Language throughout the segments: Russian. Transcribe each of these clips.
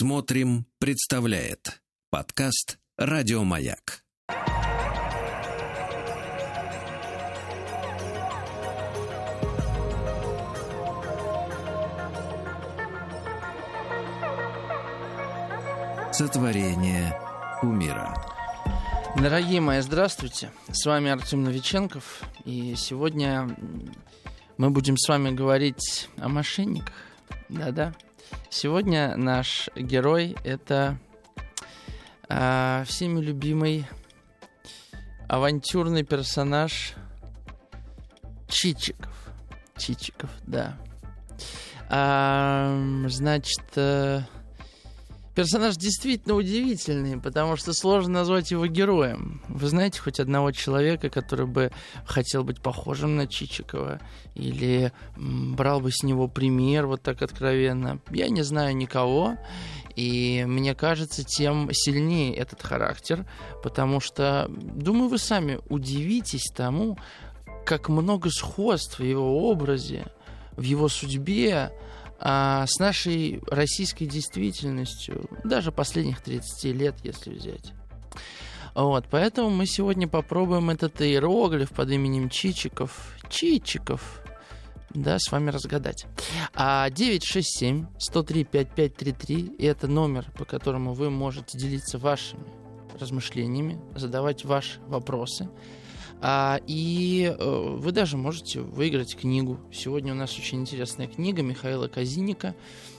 Смотрим, представляет подкаст Радиомаяк. Сотворение умира. Дорогие мои, здравствуйте. С вами Артем Новиченков. И сегодня мы будем с вами говорить о мошенниках. Да-да. Сегодня наш герой это э, всеми любимый авантюрный персонаж Чичиков. Чичиков, да. А, значит, э, персонаж действительно удивительный, потому что сложно назвать его героем. Вы знаете хоть одного человека, который бы хотел быть похожим на Чичикова или брал бы с него пример вот так откровенно? Я не знаю никого. И мне кажется, тем сильнее этот характер, потому что, думаю, вы сами удивитесь тому, как много сходств в его образе, в его судьбе, а с нашей российской действительностью, даже последних 30 лет, если взять. Вот, поэтому мы сегодня попробуем этот иероглиф под именем Чичиков, Чичиков, да, с вами разгадать. А 967-103-5533 – это номер, по которому вы можете делиться вашими размышлениями, задавать ваши вопросы. А, и э, вы даже можете выиграть книгу. Сегодня у нас очень интересная книга Михаила Казиника,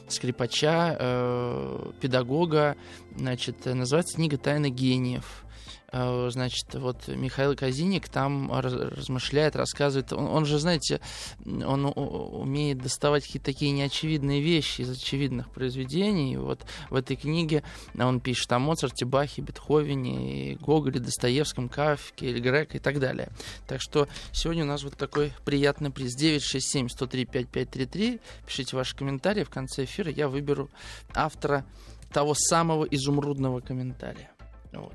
скрипача, э, педагога. Значит, называется книга «Тайна гениев». Э, значит, вот Михаил Казиник там размышляет, рассказывает. Он, он же, знаете, он умеет доставать какие-то такие неочевидные вещи из очевидных произведений. Вот в этой книге он пишет о Моцарте, Бахе, Бетховене, Гоголе, Достоевском, Кафке, Эль и так далее. Так что сегодня у нас вот такой приятный приз. 967 103 5533. Пишите ваши комментарии. В конце эфира я выберу автора того самого изумрудного комментария. Вот.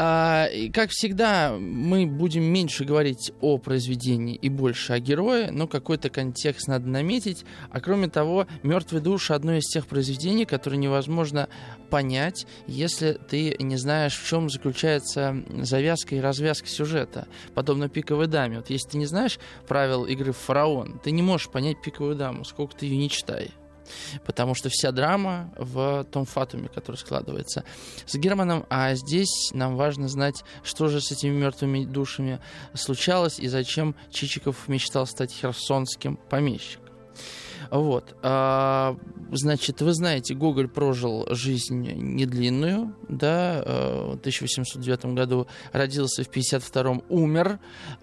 А, и, как всегда, мы будем меньше говорить о произведении и больше о герое, но какой-то контекст надо наметить. А кроме того, «Мертвые души» — одно из тех произведений, которые невозможно понять, если ты не знаешь, в чем заключается завязка и развязка сюжета, подобно «Пиковой даме». Вот если ты не знаешь правил игры «Фараон», ты не можешь понять «Пиковую даму», сколько ты ее не читай потому что вся драма в том фатуме, который складывается с Германом, а здесь нам важно знать, что же с этими мертвыми душами случалось и зачем Чичиков мечтал стать херсонским помещиком. Вот. А, значит, вы знаете, Гоголь прожил жизнь недлинную, да, э, в 1809 году родился, в 52 умер,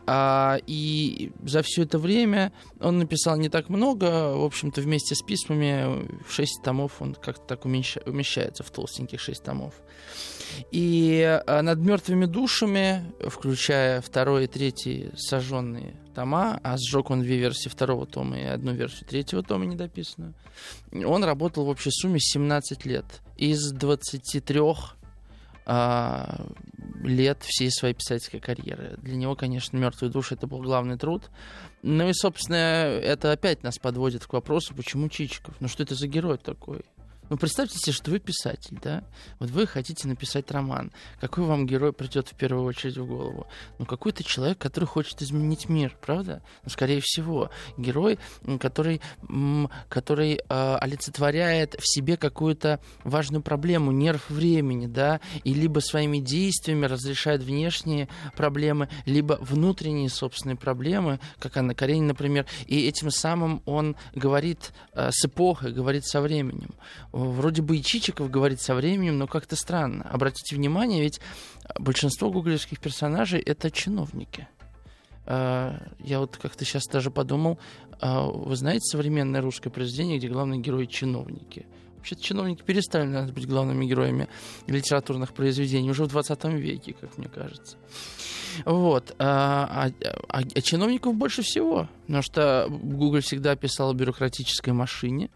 а, и за все это время он написал не так много, в общем-то, вместе с письмами, 6 томов он как-то так умещается в толстеньких 6 томов. И э, над мертвыми душами, включая второй и третий сожженные тома, а сжег он две версии второго тома и одну версию третьего тома недописанную, он работал в общей сумме 17 лет. Из 23 а, лет всей своей писательской карьеры. Для него, конечно, «Мертвые души» — это был главный труд. Ну и, собственно, это опять нас подводит к вопросу, почему Чичиков? Ну что это за герой такой? Ну, представьте себе, что вы писатель, да? Вот вы хотите написать роман. Какой вам герой придет в первую очередь в голову? Ну, какой-то человек, который хочет изменить мир, правда? Ну, скорее всего, герой, который, который э, олицетворяет в себе какую-то важную проблему, нерв времени, да? И либо своими действиями разрешает внешние проблемы, либо внутренние собственные проблемы, как Анна Каренина, например. И этим самым он говорит э, с эпохой, говорит со временем вроде бы и Чичиков говорит со временем, но как-то странно. Обратите внимание, ведь большинство гуглевских персонажей это чиновники. А, я вот как-то сейчас даже подумал, а, вы знаете современное русское произведение, где главные герои чиновники? Вообще-то чиновники перестали наверное, быть главными героями литературных произведений уже в 20 веке, как мне кажется. Вот. А, а, а, а чиновников больше всего, потому что Google всегда писал о бюрократической машине,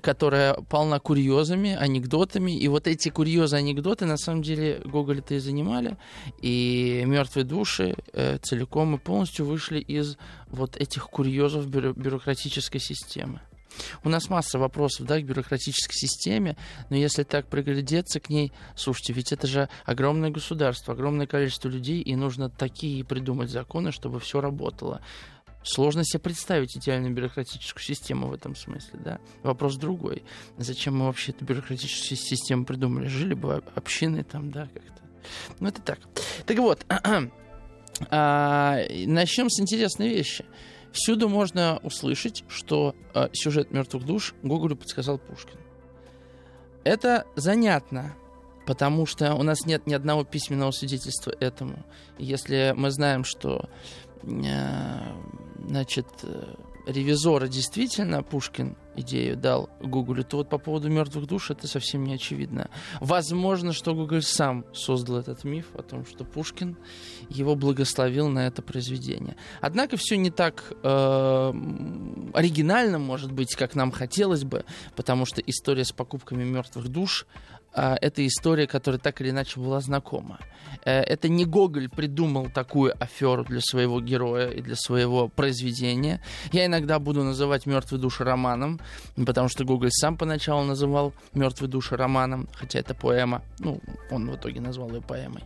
которая полна курьезами, анекдотами. И вот эти курьезы, анекдоты, на самом деле, Гоголь-то и занимали. И «Мертвые души» э, целиком и полностью вышли из вот этих курьезов бюро- бюрократической системы. У нас масса вопросов да, к бюрократической системе, но если так приглядеться к ней, слушайте, ведь это же огромное государство, огромное количество людей, и нужно такие придумать законы, чтобы все работало. Сложно себе представить идеальную бюрократическую систему в этом смысле, да. Вопрос другой. Зачем мы вообще эту бюрократическую систему придумали? Жили бы общины там, да, как-то. Ну, это так. Так вот, а, начнем с интересной вещи. Всюду можно услышать, что а, сюжет мертвых душ Гоголю подсказал Пушкин. Это занятно, потому что у нас нет ни одного письменного свидетельства этому. Если мы знаем, что а, значит, э, ревизора действительно Пушкин идею дал Гуглю, то вот по поводу мертвых душ это совсем не очевидно. Возможно, что Гугль сам создал этот миф о том, что Пушкин его благословил на это произведение. Однако все не так э, оригинально, может быть, как нам хотелось бы, потому что история с покупками мертвых душ это история, которая так или иначе была знакома. Э, это не Гоголь придумал такую аферу для своего героя и для своего произведения. Я иногда буду называть «Мертвые души» романом, потому что Гоголь сам поначалу называл «Мертвые души» романом, хотя это поэма. Ну, он в итоге назвал ее поэмой.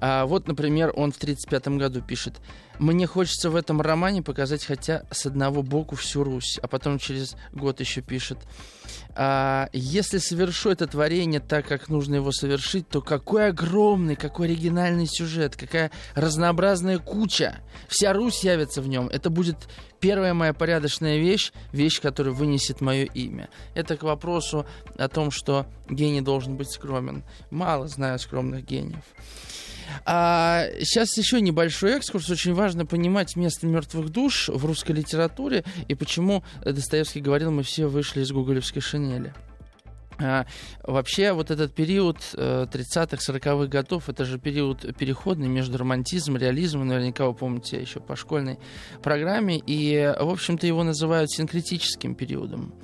А вот, например, он в 1935 году пишет «Мне хочется в этом романе показать хотя с одного боку всю Русь». А потом через год еще пишет а, если совершу это творение так, как нужно его совершить, то какой огромный, какой оригинальный сюжет, какая разнообразная куча. Вся Русь явится в нем. Это будет первая моя порядочная вещь, вещь, которая вынесет мое имя. Это к вопросу о том, что гений должен быть скромен. Мало знаю скромных гениев. А сейчас еще небольшой экскурс. Очень важно понимать место мертвых душ в русской литературе и почему Достоевский говорил, мы все вышли из гоголевской шинели. А, вообще, вот этот период э, 30-х, 40-х годов, это же период переходный между романтизмом, реализмом, наверняка вы помните еще по школьной программе, и, в общем-то, его называют синкретическим периодом.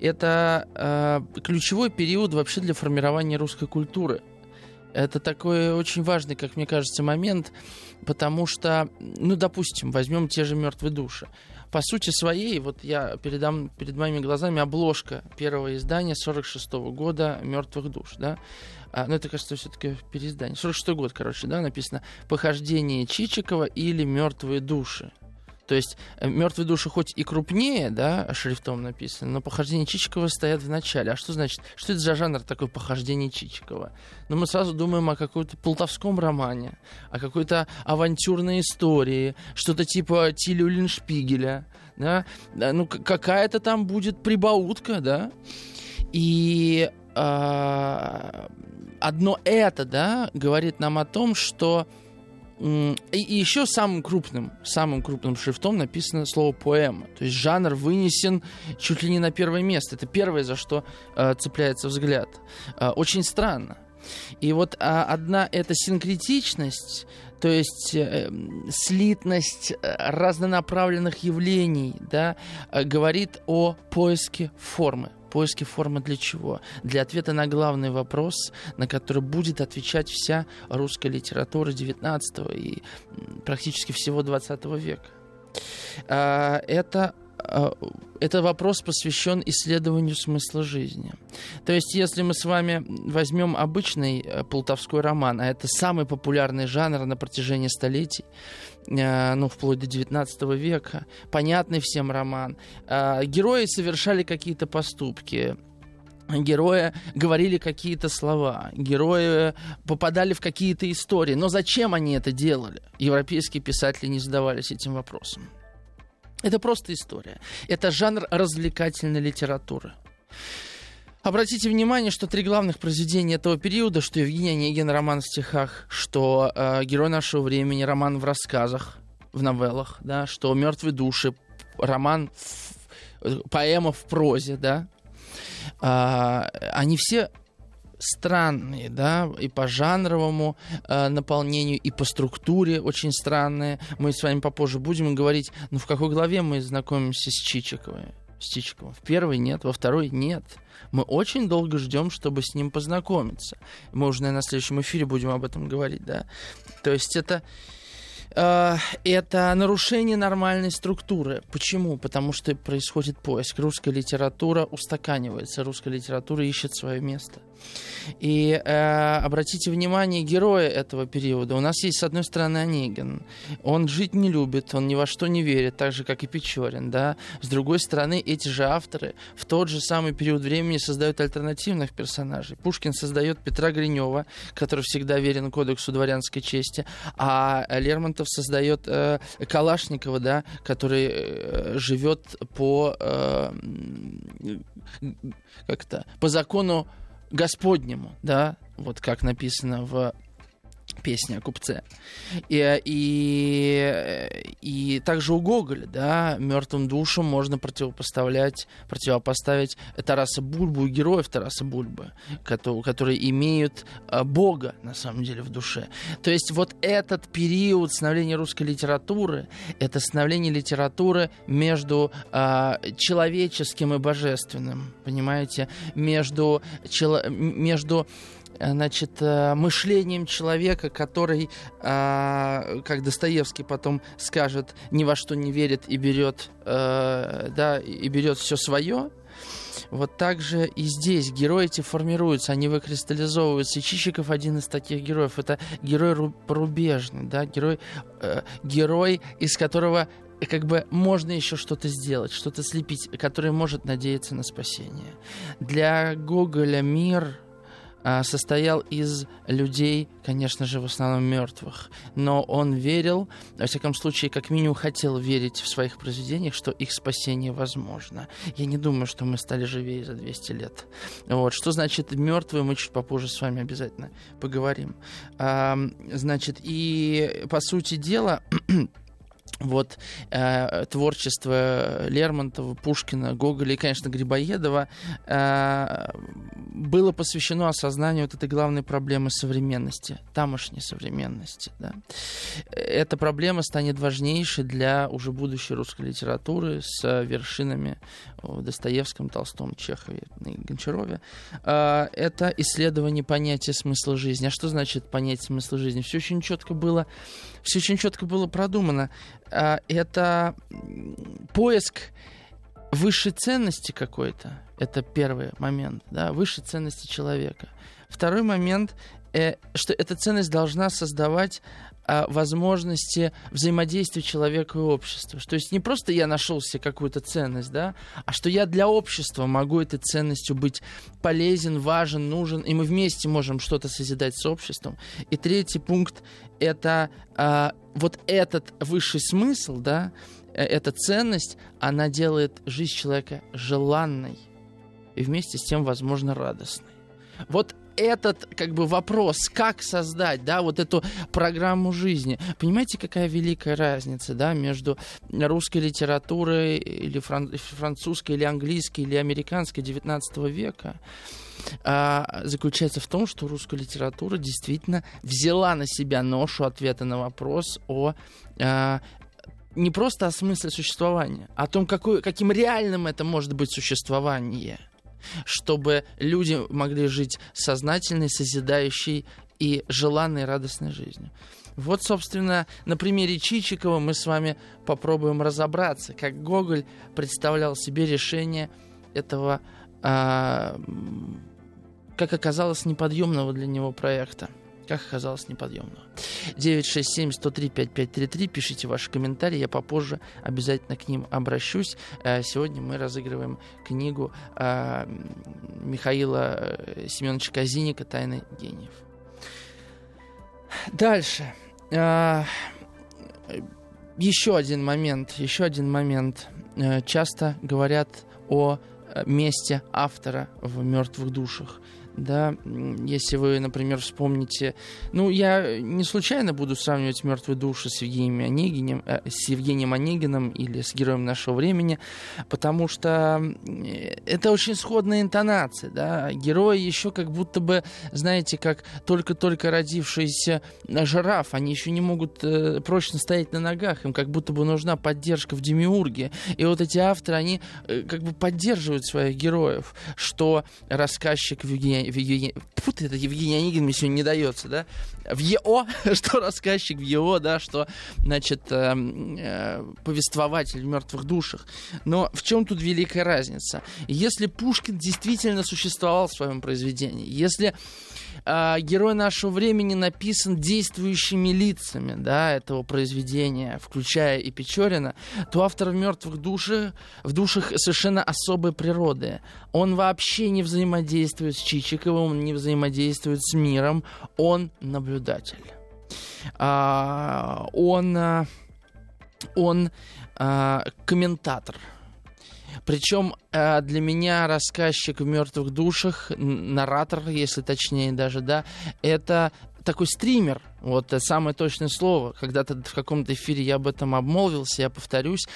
Это э, ключевой период вообще для формирования русской культуры – это такой очень важный, как мне кажется, момент, потому что, ну, допустим, возьмем те же мертвые души. По сути своей, вот я передам перед моими глазами обложка первого издания 46 -го года «Мертвых душ», да, а, ну, это, кажется, все-таки переиздание. 46 год, короче, да, написано «Похождение Чичикова» или «Мертвые души». То есть э, мертвые души хоть и крупнее, да, шрифтом написано, но похождения Чичикова стоят в начале. А что значит? Что это за жанр такой похождение Чичикова? Ну, мы сразу думаем о каком-то полтовском романе, о какой-то авантюрной истории, что-то типа Тилю Линшпигеля, да, ну, какая-то там будет прибаутка, да, и э, одно это, да, говорит нам о том, что и, и еще самым крупным, самым крупным шрифтом написано слово поэма. То есть жанр вынесен чуть ли не на первое место. Это первое, за что э, цепляется взгляд. Э, очень странно. И вот а, одна эта синкретичность, то есть э, слитность э, разнонаправленных явлений, да, э, говорит о поиске формы поиске формы для чего? Для ответа на главный вопрос, на который будет отвечать вся русская литература 19 и практически всего 20 века. А, это это вопрос посвящен исследованию смысла жизни. То есть, если мы с вами возьмем обычный э, полтовской роман, а это самый популярный жанр на протяжении столетий, э, ну, вплоть до 19 века, понятный всем роман, э, герои совершали какие-то поступки, герои говорили какие-то слова, герои попадали в какие-то истории. Но зачем они это делали? Европейские писатели не задавались этим вопросом. Это просто история. Это жанр развлекательной литературы. Обратите внимание, что три главных произведения этого периода, что Евгений Онегин, роман в стихах, что э, Герой нашего времени, роман в рассказах, в новеллах, да, что Мертвые души, роман, в, поэма в прозе, да, э, они все странные, да, и по жанровому э, наполнению, и по структуре очень странные. Мы с вами попозже будем говорить, ну в какой главе мы знакомимся с Чичиковой? С Чичиковым. В первой нет, во второй нет. Мы очень долго ждем, чтобы с ним познакомиться. Мы уже, наверное, на следующем эфире будем об этом говорить, да. То есть это Э, это нарушение нормальной структуры. Почему? Потому что происходит поиск. Русская литература устаканивается, русская литература ищет свое место. И э, обратите внимание, герои этого периода. У нас есть, с одной стороны, Онегин. Он жить не любит, он ни во что не верит, так же, как и Печорин. Да? С другой стороны, эти же авторы в тот же самый период времени создают альтернативных персонажей. Пушкин создает Петра Гринева, который всегда верен кодексу дворянской чести, а Лермонтов создает э, Калашникова, да, который э, живет по э, как-то по закону Господнему, да, вот как написано в песня о купце. И, и, и также у Гоголя, да, мертвым душам можно противопоставлять, противопоставить Тараса Бульбу и героев Тараса Бульбы, которые, которые имеют а, Бога, на самом деле, в душе. То есть вот этот период становления русской литературы, это становление литературы между а, человеческим и божественным, понимаете, между, чело, между Э, значит, э, мышлением человека, который, э, как Достоевский потом скажет, ни во что не верит и берет, да, и берет все свое, вот так же и здесь герои эти формируются, они выкристаллизовываются. И Чичиков один из таких героев. Это герой порубежный, да, герой, э, герой, из которого как бы можно еще что-то сделать, что-то слепить, который может надеяться на спасение. Для Гоголя мир состоял из людей, конечно же, в основном мертвых. Но он верил, во всяком случае, как минимум хотел верить в своих произведениях, что их спасение возможно. Я не думаю, что мы стали живее за 200 лет. Вот. Что значит мертвые, мы чуть попозже с вами обязательно поговорим. А, значит, и по сути дела... вот э, творчество Лермонтова, Пушкина, Гоголя и, конечно, Грибоедова э, было посвящено осознанию вот этой главной проблемы современности, тамошней современности. Да. Эта проблема станет важнейшей для уже будущей русской литературы с вершинами в Достоевском, Толстом, Чехове и Гончарове. Э, это исследование понятия смысла жизни. А что значит понятие смысла жизни? Все очень четко было, все очень четко было продумано. А, это поиск высшей ценности какой-то. Это первый момент, да, высшей ценности человека. Второй момент, э, что эта ценность должна создавать э, возможности взаимодействия человека и общества. То есть не просто я нашел себе какую-то ценность, да, а что я для общества могу этой ценностью быть полезен, важен, нужен, и мы вместе можем что-то созидать с обществом. И третий пункт это э, вот этот высший смысл, да, э, эта ценность, она делает жизнь человека желанной и вместе с тем, возможно, радостной. Вот этот как бы вопрос, как создать, да, вот эту программу жизни. Понимаете, какая великая разница, да, между русской литературой или фран- французской, или английской, или американской 19 века? а, заключается в том, что русская литература действительно взяла на себя ношу ответа на вопрос о а, не просто о смысле существования, а о том, какой, каким реальным это может быть существование, чтобы люди могли жить сознательной, созидающей и желанной, радостной жизнью. Вот, собственно, на примере Чичикова мы с вами попробуем разобраться, как Гоголь представлял себе решение этого а, как оказалось, неподъемного для него проекта. Как оказалось, неподъемного. 967-103-5533. Пишите ваши комментарии, я попозже обязательно к ним обращусь. Э, сегодня мы разыгрываем книгу э, Михаила э, Семеновича Казиника «Тайны гениев». Дальше. Еще один момент, еще один момент. Часто говорят о месте автора в мертвых душах да, если вы, например, вспомните, ну, я не случайно буду сравнивать «Мертвые души» с Евгением Онегиным, э, с Евгением Онегиным или с героем нашего времени, потому что это очень сходная интонация, да, герои еще как будто бы, знаете, как только-только родившийся жираф, они еще не могут э, прочно стоять на ногах, им как будто бы нужна поддержка в демиурге, и вот эти авторы, они э, как бы поддерживают своих героев, что рассказчик в Евгении... В это Евгений Онегин мне сегодня не дается, да? В ЕО, что рассказчик в ЕО, да, что, значит, э, э, повествователь в мертвых душах. Но в чем тут великая разница? Если Пушкин действительно существовал в своем произведении, если э, герой нашего времени написан действующими лицами да, этого произведения, включая и Печорина, то автор в мертвых душах, в душах совершенно особой природы. Он вообще не взаимодействует с Чичиковым, он не взаимодействует с миром, он наблюдатель. А, он, а, он а, комментатор – причем э, для меня рассказчик в мертвых душах, наратор, если точнее даже, да, это такой стример, вот самое точное слово. Когда-то в каком-то эфире я об этом обмолвился, я повторюсь.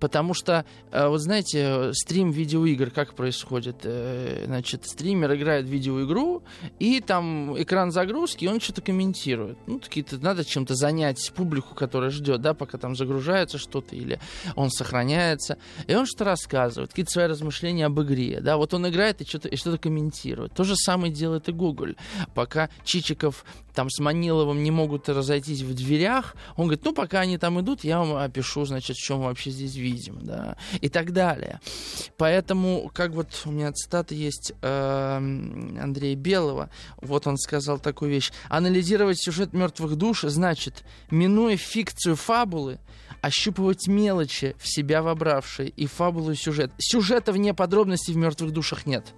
Потому что, э, вот знаете, стрим видеоигр как происходит? Э, значит, стример играет в видеоигру, и там экран загрузки, и он что-то комментирует. Ну, какие-то надо чем-то занять публику, которая ждет, да, пока там загружается что-то, или он сохраняется. И он что-то рассказывает, какие-то свои размышления об игре, да. Вот он играет и что-то, и что-то комментирует. То же самое делает и Google. Пока Чичиков там с Маниловым не могут разойтись в дверях, он говорит, ну, пока они там идут, я вам опишу, значит, в чем вообще здесь видим, да, и так далее. Поэтому, как вот у меня цитата есть э, Андрея Белого, вот он сказал такую вещь. Анализировать сюжет мертвых душ значит, минуя фикцию фабулы, ощупывать мелочи в себя вобравшие и фабулу и сюжет. Сюжета вне подробностей в мертвых душах нет.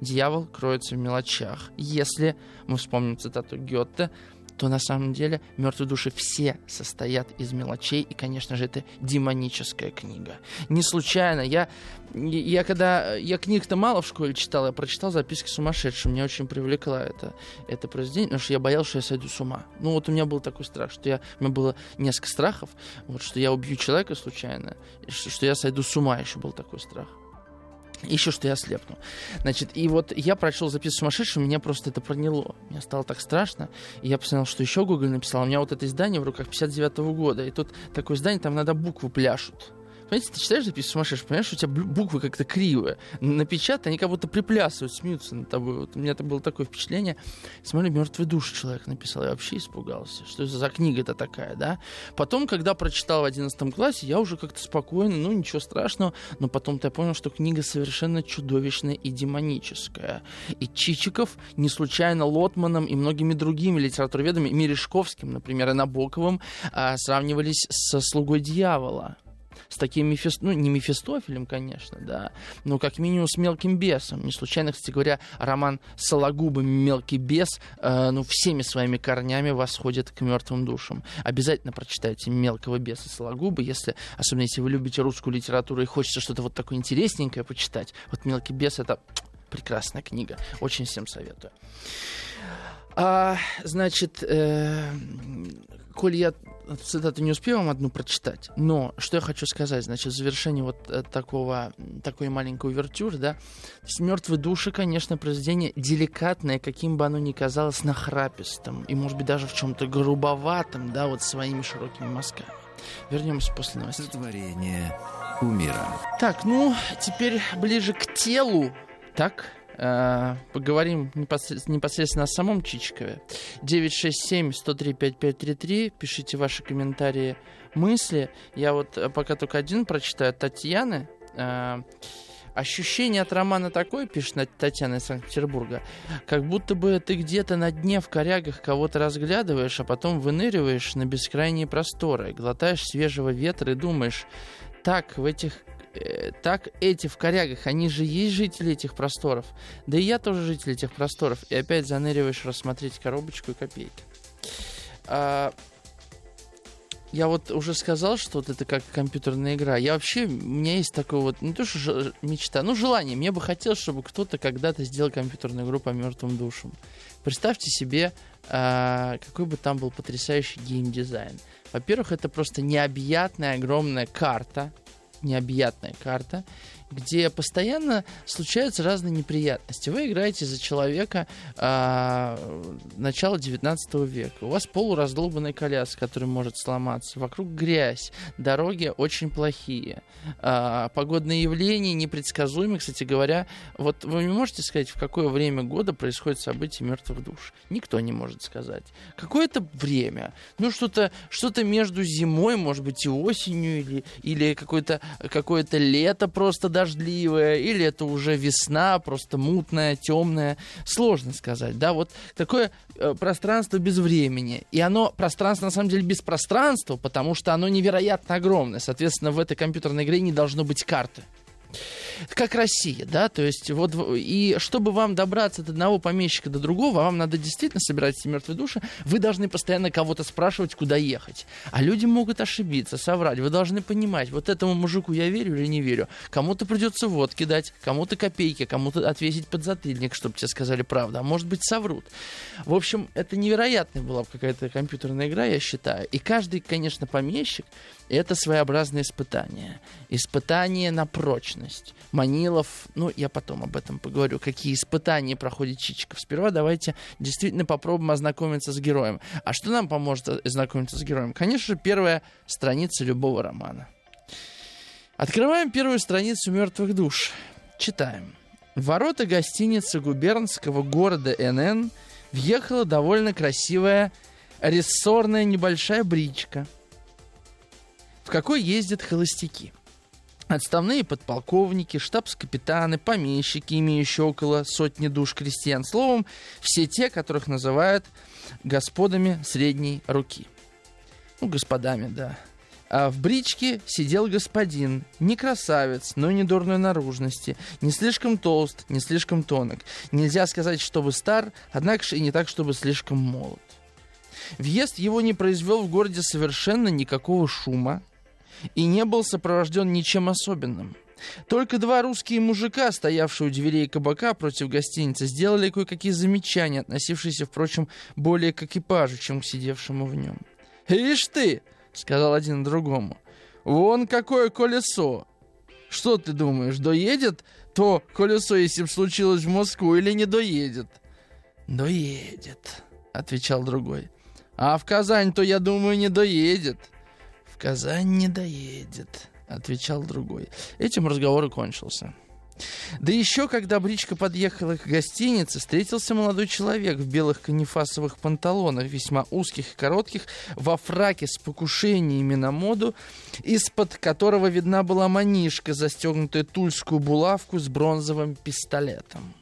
Дьявол кроется в мелочах. Если мы вспомним цитату Гетте, то на самом деле мертвые души все состоят из мелочей, и, конечно же, это демоническая книга. Не случайно, я, я когда, я книг-то мало в школе читал, я прочитал записки сумасшедшего, меня очень привлекло это, это произведение, потому что я боялся, что я сойду с ума. Ну вот у меня был такой страх, что я, у меня было несколько страхов, вот, что я убью человека случайно, что, я сойду с ума, еще был такой страх еще что я слепну. Значит, и вот я прочел запись сумасшедшего, меня просто это проняло. Мне стало так страшно. И я посмотрел, что еще Google написал. У меня вот это издание в руках 59 -го года. И тут такое издание, там надо буквы пляшут. Понимаете, ты читаешь запись сумасшедший, понимаешь, у тебя буквы как-то кривые. Напечатаны, они как будто приплясывают, смеются над тобой. Вот у меня это было такое впечатление. Смотри, мертвый душ человек написал. Я вообще испугался. Что это за книга-то такая, да? Потом, когда прочитал в 11 классе, я уже как-то спокойно, ну, ничего страшного. Но потом-то я понял, что книга совершенно чудовищная и демоническая. И Чичиков не случайно Лотманом и многими другими литературоведами, Мережковским, например, и Набоковым, а, сравнивались со «Слугой дьявола» с таким Мефис... ну, не Мефистофелем, конечно, да, но как минимум с мелким бесом. Не случайно, кстати говоря, роман Сологуба «Мелкий бес» э, ну, всеми своими корнями восходит к мертвым душам. Обязательно прочитайте «Мелкого беса» Сологуба, если, особенно если вы любите русскую литературу и хочется что-то вот такое интересненькое почитать. Вот «Мелкий бес» — это прекрасная книга. Очень всем советую. А, значит, э, коль я цитату не успею вам одну прочитать, но что я хочу сказать, значит, в завершении вот э, такого, такой маленькой увертюры, да, «Мертвые души», конечно, произведение деликатное, каким бы оно ни казалось нахрапистым, и, может быть, даже в чем-то грубоватым, да, вот своими широкими мазками. Вернемся после новостей. Творение кумира. Так, ну, теперь ближе к телу, так, поговорим непосредственно, о самом Чичикове. 967-103-5533. Пишите ваши комментарии, мысли. Я вот э, пока только один прочитаю. Татьяны. Э, Ощущение от романа такое, пишет Татьяна из Санкт-Петербурга, как будто бы ты где-то на дне в корягах кого-то разглядываешь, а потом выныриваешь на бескрайние просторы, глотаешь свежего ветра и думаешь, так, в этих Э, так эти в корягах, они же есть жители этих просторов. Да и я тоже житель этих просторов. И опять заныриваешь рассмотреть коробочку и копейки. А, я вот уже сказал, что вот это как компьютерная игра. Я вообще, у меня есть такое вот, не то что мечта, ну желание. Мне бы хотелось, чтобы кто-то когда-то сделал компьютерную игру по мертвым душам. Представьте себе, а, какой бы там был потрясающий геймдизайн. Во-первых, это просто необъятная огромная карта, необъятная карта, где постоянно случаются разные неприятности. Вы играете за человека а, начала 19 века. У вас полураздолбанная коляска, которая может сломаться. Вокруг грязь. Дороги очень плохие. А, погодные явления непредсказуемы. Кстати говоря, вот вы не можете сказать, в какое время года происходит событие мертвых душ? Никто не может сказать. Какое-то время. Ну, что-то что между зимой, может быть, и осенью, или, или какое-то какое лето просто дождливая, или это уже весна, просто мутная, темная. Сложно сказать, да, вот такое э, пространство без времени. И оно, пространство на самом деле без пространства, потому что оно невероятно огромное. Соответственно, в этой компьютерной игре не должно быть карты как Россия, да, то есть вот, и чтобы вам добраться от одного помещика до другого, вам надо действительно собирать эти мертвые души, вы должны постоянно кого-то спрашивать, куда ехать. А люди могут ошибиться, соврать, вы должны понимать, вот этому мужику я верю или не верю. Кому-то придется водки дать, кому-то копейки, кому-то отвесить подзатыльник, чтобы тебе сказали правду, а может быть соврут. В общем, это невероятная была какая-то компьютерная игра, я считаю. И каждый, конечно, помещик, это своеобразное испытание. Испытание на прочность. Манилов, ну, я потом об этом поговорю, какие испытания проходит Чичиков. Сперва давайте действительно попробуем ознакомиться с героем. А что нам поможет ознакомиться с героем? Конечно же, первая страница любого романа. Открываем первую страницу «Мертвых душ». Читаем. Ворота гостиницы губернского города НН въехала довольно красивая рессорная небольшая бричка, в какой ездят холостяки – Отставные подполковники, штабс-капитаны, помещики, имеющие около сотни душ крестьян. Словом, все те, которых называют господами средней руки. Ну, господами, да. А в бричке сидел господин, не красавец, но не дурной наружности, не слишком толст, не слишком тонок. Нельзя сказать, чтобы стар, однако же и не так, чтобы слишком молод. Въезд его не произвел в городе совершенно никакого шума, и не был сопровожден ничем особенным. Только два русские мужика, стоявшие у дверей кабака против гостиницы, сделали кое-какие замечания, относившиеся, впрочем, более к экипажу, чем к сидевшему в нем. «Ишь ты!» — сказал один другому. «Вон какое колесо! Что ты думаешь, доедет то колесо, если бы случилось в Москву, или не доедет?» «Доедет», — отвечал другой. «А в Казань, то, я думаю, не доедет». Казань не доедет», — отвечал другой. Этим разговор и кончился. Да еще, когда бричка подъехала к гостинице, встретился молодой человек в белых канифасовых панталонах, весьма узких и коротких, во фраке с покушениями на моду, из-под которого видна была манишка, застегнутая тульскую булавку с бронзовым пистолетом.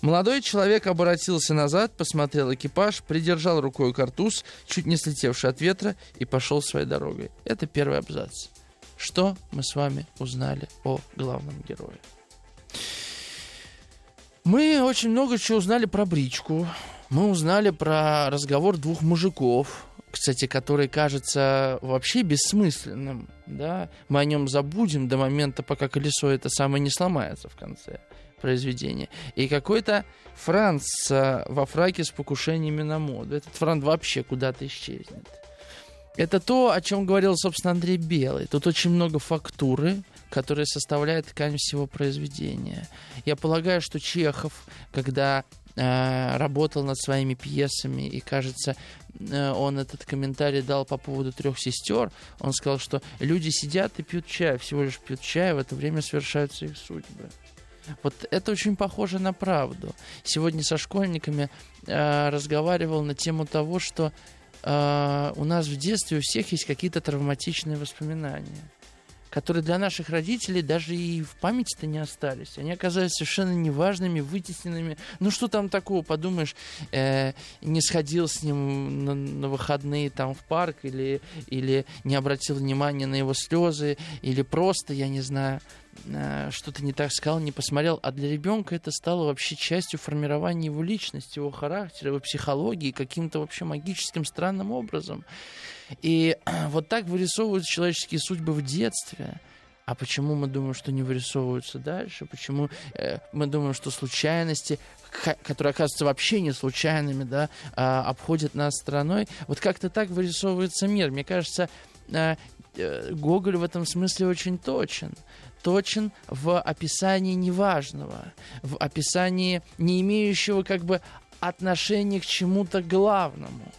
Молодой человек обратился назад, посмотрел экипаж, придержал рукой картуз, чуть не слетевший от ветра, и пошел своей дорогой. Это первый абзац. Что мы с вами узнали о главном герое? Мы очень много чего узнали про бричку. Мы узнали про разговор двух мужиков, кстати, который кажется вообще бессмысленным. Да? Мы о нем забудем до момента, пока колесо это самое не сломается в конце произведения. И какой-то Франц во фраке с покушениями на моду. Этот Франц вообще куда-то исчезнет. Это то, о чем говорил, собственно, Андрей Белый. Тут очень много фактуры, которые составляют ткань всего произведения. Я полагаю, что Чехов, когда э, работал над своими пьесами, и, кажется, э, он этот комментарий дал по поводу трех сестер. Он сказал, что люди сидят и пьют чай, всего лишь пьют чай, а в это время совершаются их судьбы. Вот это очень похоже на правду. Сегодня со школьниками э, разговаривал на тему того, что э, у нас в детстве у всех есть какие-то травматичные воспоминания которые для наших родителей даже и в памяти-то не остались. Они оказались совершенно неважными, вытесненными. Ну что там такого, подумаешь, э, не сходил с ним на, на выходные там в парк или, или не обратил внимания на его слезы, или просто, я не знаю, э, что-то не так сказал, не посмотрел. А для ребенка это стало вообще частью формирования его личности, его характера, его психологии каким-то вообще магическим странным образом. И вот так вырисовываются человеческие судьбы в детстве. А почему мы думаем, что не вырисовываются дальше? Почему э, мы думаем, что случайности, которые оказываются вообще не случайными, да, э, обходят нас стороной? Вот как-то так вырисовывается мир. Мне кажется, э, э, Гоголь в этом смысле очень точен. точен в описании неважного, в описании не имеющего как бы отношения к чему-то главному.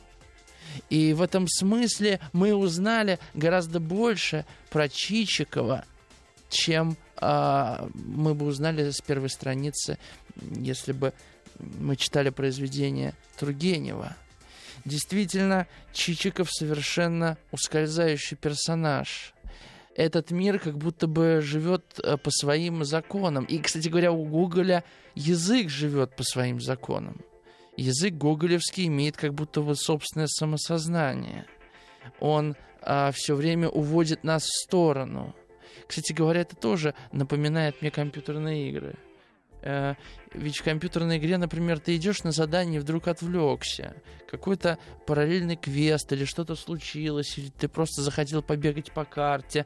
И в этом смысле мы узнали гораздо больше про Чичикова, чем э, мы бы узнали с первой страницы, если бы мы читали произведение Тургенева. Действительно, Чичиков совершенно ускользающий персонаж. Этот мир как будто бы живет э, по своим законам. И, кстати говоря, у Гоголя язык живет по своим законам. Язык гоголевский имеет как будто бы собственное самосознание. Он а, все время уводит нас в сторону. Кстати говоря, это тоже напоминает мне компьютерные игры. Э, ведь в компьютерной игре, например, ты идешь на задание и вдруг отвлекся. Какой-то параллельный квест или что-то случилось, или ты просто захотел побегать по карте.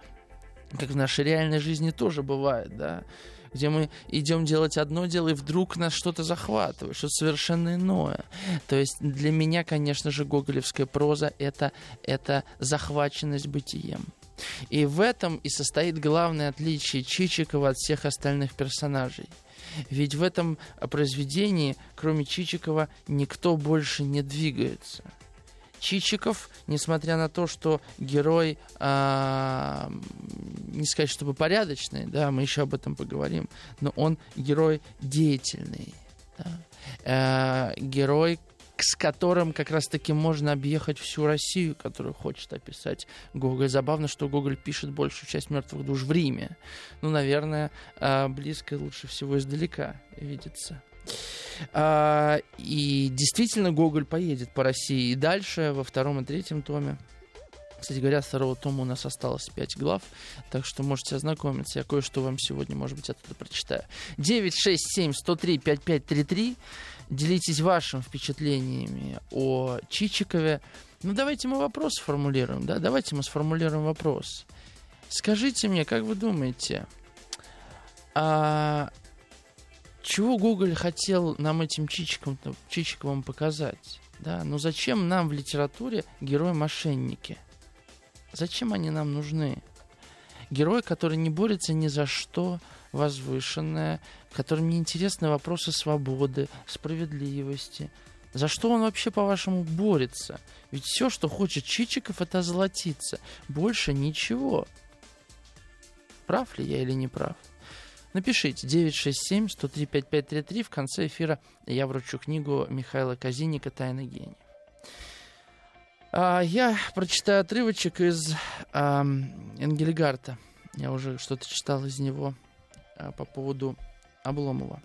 Как в нашей реальной жизни тоже бывает, да где мы идем делать одно дело, и вдруг нас что-то захватывает, что-то совершенно иное. То есть для меня, конечно же, гоголевская проза это, это захваченность бытием. И в этом и состоит главное отличие Чичикова от всех остальных персонажей. Ведь в этом произведении, кроме Чичикова, никто больше не двигается. Чичиков, несмотря на то, что герой, э, не сказать, чтобы порядочный, да, мы еще об этом поговорим, но он герой деятельный, да, э, герой, с которым как раз-таки можно объехать всю Россию, которую хочет описать Гоголь. Забавно, что Гоголь пишет большую часть мертвых душ в Риме. Ну, наверное, а, близко лучше всего издалека видится. А, и действительно Гоголь поедет по России и дальше, во втором и третьем томе. Кстати говоря, второго тома у нас осталось 5 глав, так что можете ознакомиться. Я кое-что вам сегодня, может быть, оттуда прочитаю. 967 103 5533 Делитесь вашими впечатлениями о Чичикове. Ну, давайте мы вопрос сформулируем, да? Давайте мы сформулируем вопрос. Скажите мне, как вы думаете, а чего Гоголь хотел нам этим Чичиком, Чичиковым показать? Да, но ну, зачем нам в литературе герои-мошенники? Зачем они нам нужны? Герой, который не борется ни за что, возвышенное, которым не интересны вопросы свободы, справедливости. За что он вообще, по-вашему, борется? Ведь все, что хочет Чичиков, это золотиться. Больше ничего. Прав ли я или не прав? Напишите 967-103-5533. В конце эфира я вручу книгу Михаила Казиника «Тайна гения». А, я прочитаю отрывочек из а, Энгельгарта. Я уже что-то читал из него а, по поводу Обломова.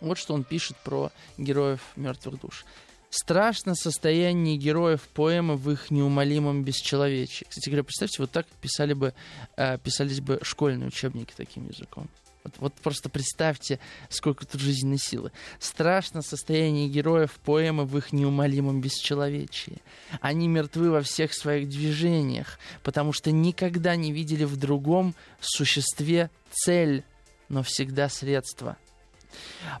Вот что он пишет про героев мертвых душ. Страшно состояние героев поэмы в их неумолимом бесчеловечии. Кстати говоря, представьте, вот так писали бы, э, писались бы школьные учебники таким языком. Вот, вот просто представьте, сколько тут жизненной силы. Страшно состояние героев поэмы в их неумолимом бесчеловечии. Они мертвы во всех своих движениях, потому что никогда не видели в другом существе цель но всегда средство.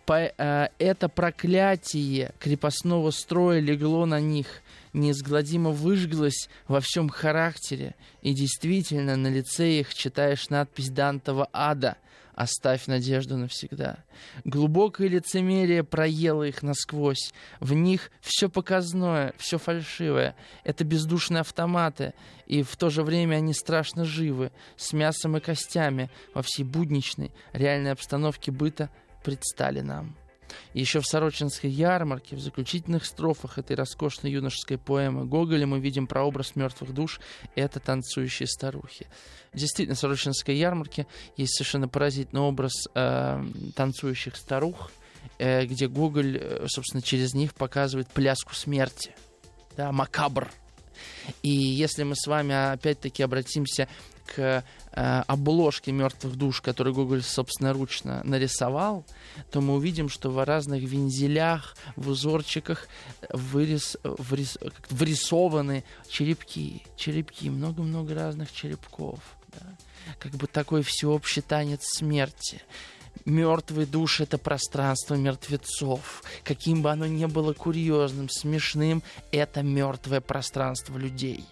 По, э, это проклятие крепостного строя легло на них, неизгладимо выжглось во всем характере, и действительно на лице их читаешь надпись Дантова ада «Оставь надежду навсегда». Глубокое лицемерие проело их насквозь. В них все показное, все фальшивое. Это бездушные автоматы, и в то же время они страшно живы, с мясом и костями, во всей будничной, реальной обстановке быта предстали нам. Еще в Сорочинской ярмарке, в заключительных строфах этой роскошной юношеской поэмы Гоголя мы видим прообраз мертвых душ — это танцующие старухи. Действительно, в Сорочинской ярмарке есть совершенно поразительный образ э, танцующих старух, э, где Гоголь, э, собственно, через них показывает пляску смерти. Да, макабр. И если мы с вами опять-таки обратимся к э, обложке мертвых душ, которую Гоголь собственноручно нарисовал, то мы увидим, что в разных вензелях, в узорчиках вырис, вырис, вырисованы черепки. Черепки, много-много разных черепков. Да? Как бы такой всеобщий танец смерти. Мертвый душ это пространство мертвецов. Каким бы оно ни было курьезным, смешным, это мертвое пространство людей.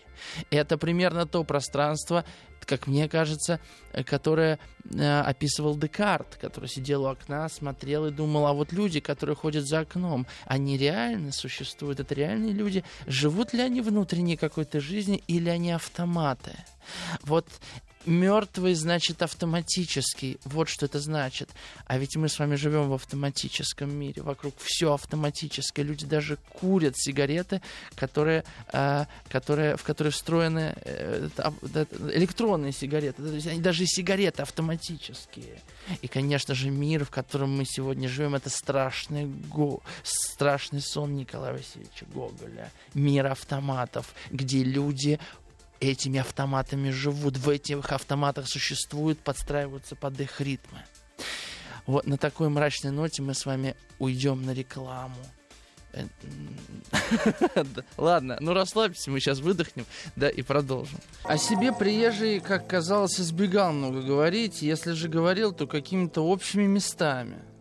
Это примерно то пространство, как мне кажется, э, которое э, описывал Декарт, который сидел у окна, смотрел и думал, а вот люди, которые ходят за окном, они реально существуют, это реальные люди, живут ли они внутренней какой-то жизни или они автоматы? Вот Мертвый значит автоматический. Вот что это значит. А ведь мы с вами живем в автоматическом мире. Вокруг все автоматическое. Люди даже курят сигареты, которые, э, которые, в которые встроены э, электронные сигареты. То есть они даже сигареты автоматические. И, конечно же, мир, в котором мы сегодня живем, это страшный, го... страшный сон Николая Васильевича Гоголя. Мир автоматов, где люди этими автоматами живут, в этих автоматах существуют, подстраиваются под их ритмы. Вот на такой мрачной ноте мы с вами уйдем на рекламу. Э, ладно, ну расслабься, мы сейчас выдохнем, да, и продолжим. О себе приезжий, как казалось, избегал много говорить. Если же говорил, то какими-то общими местами –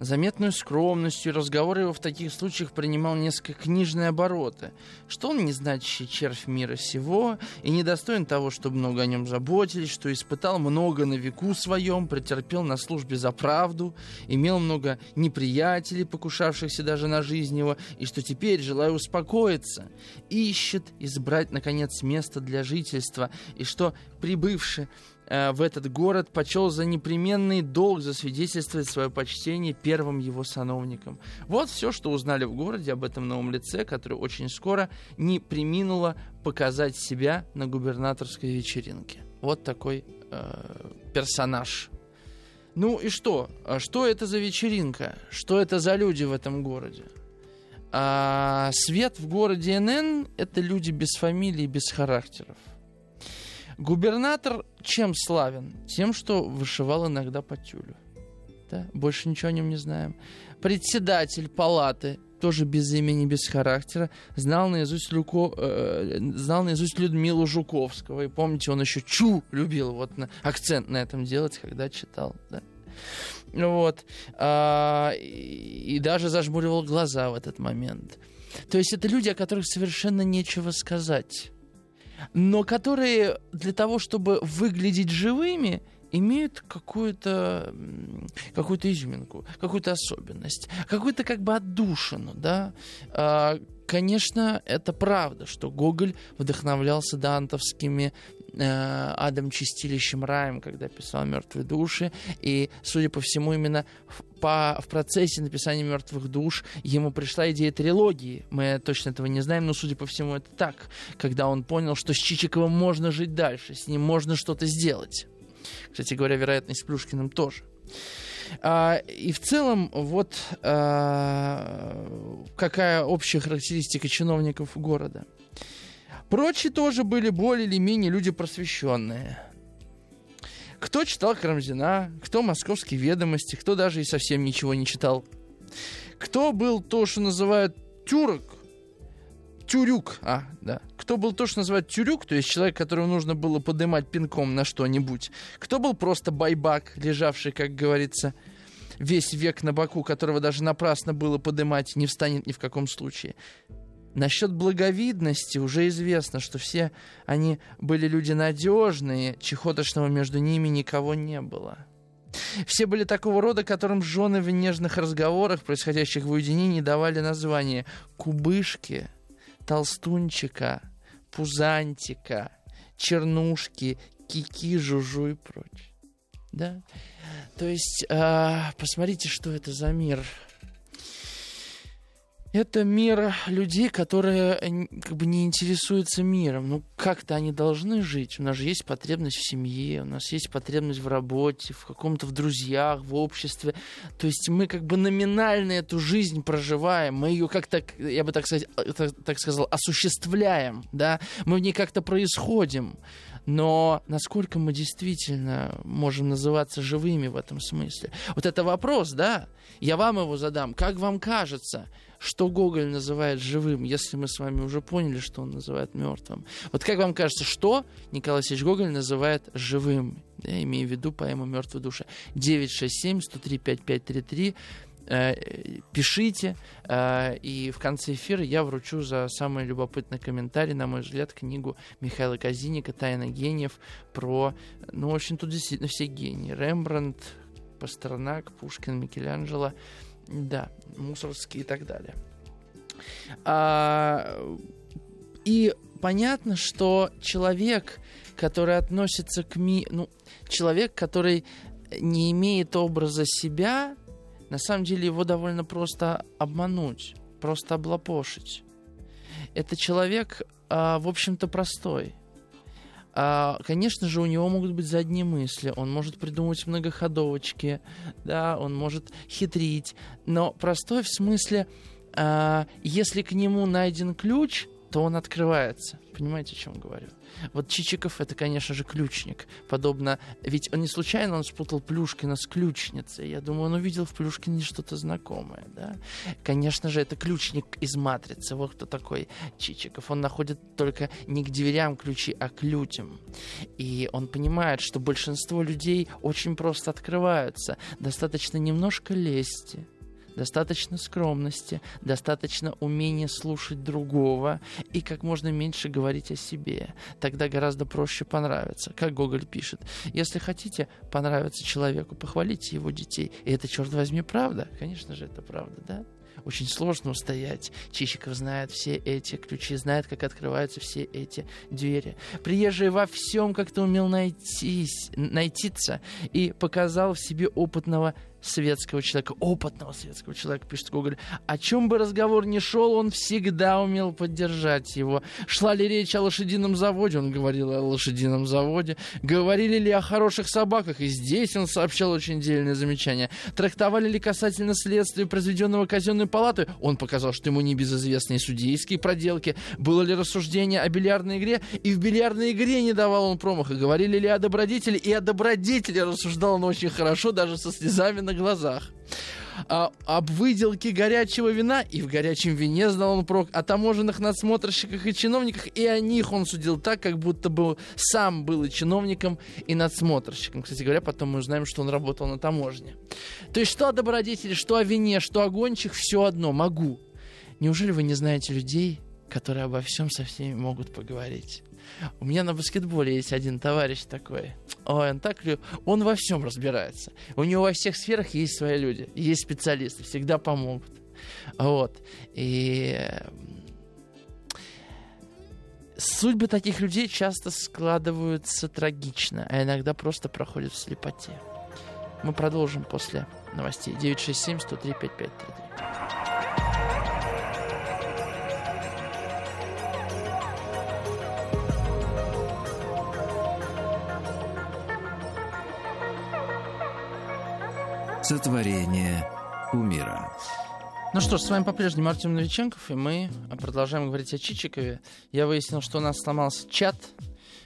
заметную скромностью, разговоры его в таких случаях принимал несколько книжные обороты, что он не значащий червь мира сего и недостоин того, чтобы много о нем заботились, что испытал много на веку своем, претерпел на службе за правду, имел много неприятелей, покушавшихся даже на жизнь его, и что теперь, желая успокоиться, ищет избрать, наконец, место для жительства, и что, прибывший Э, в этот город почел за непременный долг засвидетельствовать свое почтение первым его сановникам. Вот все, что узнали в городе об этом новом лице, который очень скоро не приминуло показать себя на губернаторской вечеринке. Вот такой э, персонаж. Ну и что? А что это за вечеринка? Что это за люди в этом городе? А свет в городе НН — это люди без фамилий, без характеров. Губернатор чем славен? Тем, что вышивал иногда по тюлю. Да? Больше ничего о нем не знаем. Председатель палаты тоже без имени, без характера, знал наизусть, Люко, э, знал наизусть Людмилу Жуковского. И помните, он еще чу любил вот на, акцент на этом делать, когда читал. Да? Вот. А, и, и даже зажмуривал глаза в этот момент. То есть это люди, о которых совершенно нечего сказать но которые для того, чтобы выглядеть живыми, имеют какую-то какую изюминку, какую-то особенность, какую-то как бы отдушину, да. А, конечно, это правда, что Гоголь вдохновлялся дантовскими э, Адам Чистилищем Раем, когда писал «Мертвые души», и, судя по всему, именно в, по, в процессе написания «Мертвых душ» ему пришла идея трилогии. Мы точно этого не знаем, но, судя по всему, это так, когда он понял, что с Чичиковым можно жить дальше, с ним можно что-то сделать. Кстати говоря, вероятно, с Плюшкиным тоже. А, и в целом, вот а, какая общая характеристика чиновников города – Прочие тоже были более или менее люди просвещенные. Кто читал Карамзина, кто московские ведомости, кто даже и совсем ничего не читал. Кто был то, что называют тюрок, тюрюк, а, да. Кто был то, что называют тюрюк, то есть человек, которого нужно было поднимать пинком на что-нибудь. Кто был просто байбак, лежавший, как говорится, весь век на боку, которого даже напрасно было поднимать, не встанет ни в каком случае. Насчет благовидности уже известно, что все они были люди надежные, чехотошного между ними никого не было. Все были такого рода, которым жены в нежных разговорах, происходящих в уединении, давали название кубышки, толстунчика, пузантика, чернушки, кики, жужу и прочее. Да? То есть, э, посмотрите, что это за мир – это мир людей, которые как бы не интересуются миром. Ну, как-то они должны жить. У нас же есть потребность в семье, у нас есть потребность в работе, в каком-то в друзьях, в обществе. То есть мы как бы номинально эту жизнь проживаем, мы ее как-то, я бы так сказать, так, так сказал, осуществляем, да, мы в ней как-то происходим. Но насколько мы действительно можем называться живыми в этом смысле? Вот это вопрос, да? Я вам его задам. Как вам кажется, что Гоголь называет живым, если мы с вами уже поняли, что он называет мертвым? Вот как вам кажется, что Николай Васильевич Гоголь называет живым? Я имею в виду поэму «Мертвые души». 967-103-5533 Э, пишите, э, и в конце эфира я вручу за самый любопытный комментарий, на мой взгляд, книгу Михаила Казиника «Тайна гениев» про, ну, в общем, тут действительно все гении. Рембрандт, Пастернак, Пушкин, Микеланджело, да, Мусорский и так далее. А, и понятно, что человек, который относится к ми... ну, человек, который не имеет образа себя, на самом деле его довольно просто обмануть, просто облапошить. Это человек, а, в общем-то, простой. А, конечно же, у него могут быть задние мысли, он может придумывать многоходовочки, да, он может хитрить, но простой в смысле, а, если к нему найден ключ, то он открывается. Понимаете, о чем говорю? Вот Чичиков это, конечно же, ключник. Подобно, ведь он не случайно он спутал Плюшкина с ключницей. Я думаю, он увидел в Плюшкине что-то знакомое, да? Конечно же, это ключник из матрицы. Вот кто такой Чичиков. Он находит только не к дверям ключи, а к людям. И он понимает, что большинство людей очень просто открываются. Достаточно немножко лести, достаточно скромности, достаточно умения слушать другого и как можно меньше говорить о себе. Тогда гораздо проще понравиться. Как Гоголь пишет, если хотите понравиться человеку, похвалите его детей. И это, черт возьми, правда? Конечно же, это правда, да? очень сложно устоять. Чищиков знает все эти ключи, знает, как открываются все эти двери. Приезжий во всем как-то умел найтись, найтиться и показал в себе опытного светского человека, опытного светского человека, пишет Гоголь. О чем бы разговор ни шел, он всегда умел поддержать его. Шла ли речь о лошадином заводе, он говорил о лошадином заводе. Говорили ли о хороших собаках, и здесь он сообщал очень дельное замечание. Трактовали ли касательно следствия, произведенного казенной палатой, он показал, что ему не безызвестные судейские проделки. Было ли рассуждение о бильярдной игре, и в бильярдной игре не давал он промаха. Говорили ли о добродетели, и о добродетели рассуждал он очень хорошо, даже со слезами на глазах. А, об выделке горячего вина, и в горячем вине знал он прок, о таможенных надсмотрщиках и чиновниках, и о них он судил так, как будто бы сам был и чиновником, и надсмотрщиком. Кстати говоря, потом мы узнаем, что он работал на таможне. То есть что о добродетели, что о вине, что о гончих, все одно, могу. Неужели вы не знаете людей, которые обо всем со всеми могут поговорить? У меня на баскетболе есть один товарищ такой. Так он во всем разбирается. У него во всех сферах есть свои люди, есть специалисты, всегда помогут. Вот. И судьбы таких людей часто складываются трагично, а иногда просто проходят в слепоте. Мы продолжим после новостей. 967 103 5533. Сотворение умира. Ну что ж, с вами по-прежнему Артем Новиченков, и мы продолжаем говорить о Чичикове. Я выяснил, что у нас сломался чат.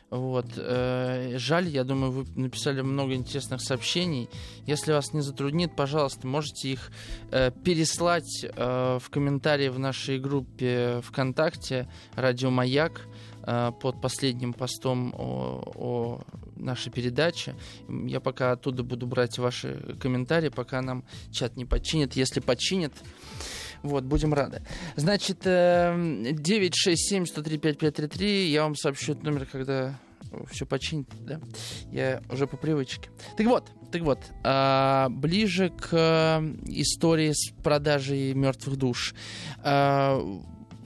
Вот. Э, жаль, я думаю, вы написали много интересных сообщений. Если вас не затруднит, пожалуйста, можете их э, переслать э, в комментарии в нашей группе ВКонтакте «Радио Маяк» под последним постом о, о нашей передачи. Я пока оттуда буду брать ваши комментарии, пока нам чат не починит. Если починит, вот, будем рады. Значит, 967-103-5533, эм, я вам сообщу этот номер, когда все починит, да? Я уже по привычке. Так вот, так вот, а, ближе к истории с продажей мертвых душ.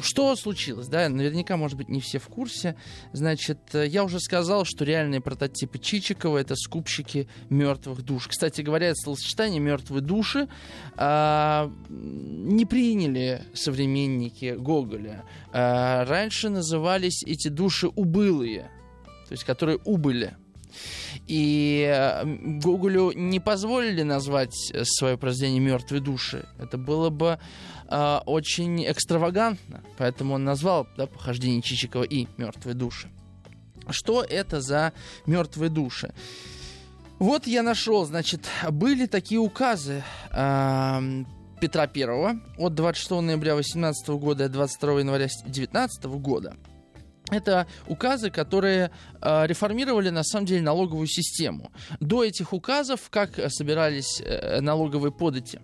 Что случилось, да, наверняка, может быть, не все в курсе. Значит, э, я уже сказал, что реальные прототипы Чичикова — это скупщики мертвых душ. Кстати говоря, это словосочетание «мертвые души» а, не приняли современники Гоголя. А, раньше назывались эти души «убылые», то есть которые убыли. И э, Гоголю не позволили назвать свое произведение «Мертвые души». Это было бы э, очень экстравагантно, поэтому он назвал да, «Похождение Чичикова» и «Мертвые души». Что это за мертвые души? Вот я нашел, значит, были такие указы э, Петра I от 26 ноября 18 года и 22 января 19 года. Это указы, которые э, реформировали на самом деле налоговую систему. До этих указов, как собирались э, налоговые подати,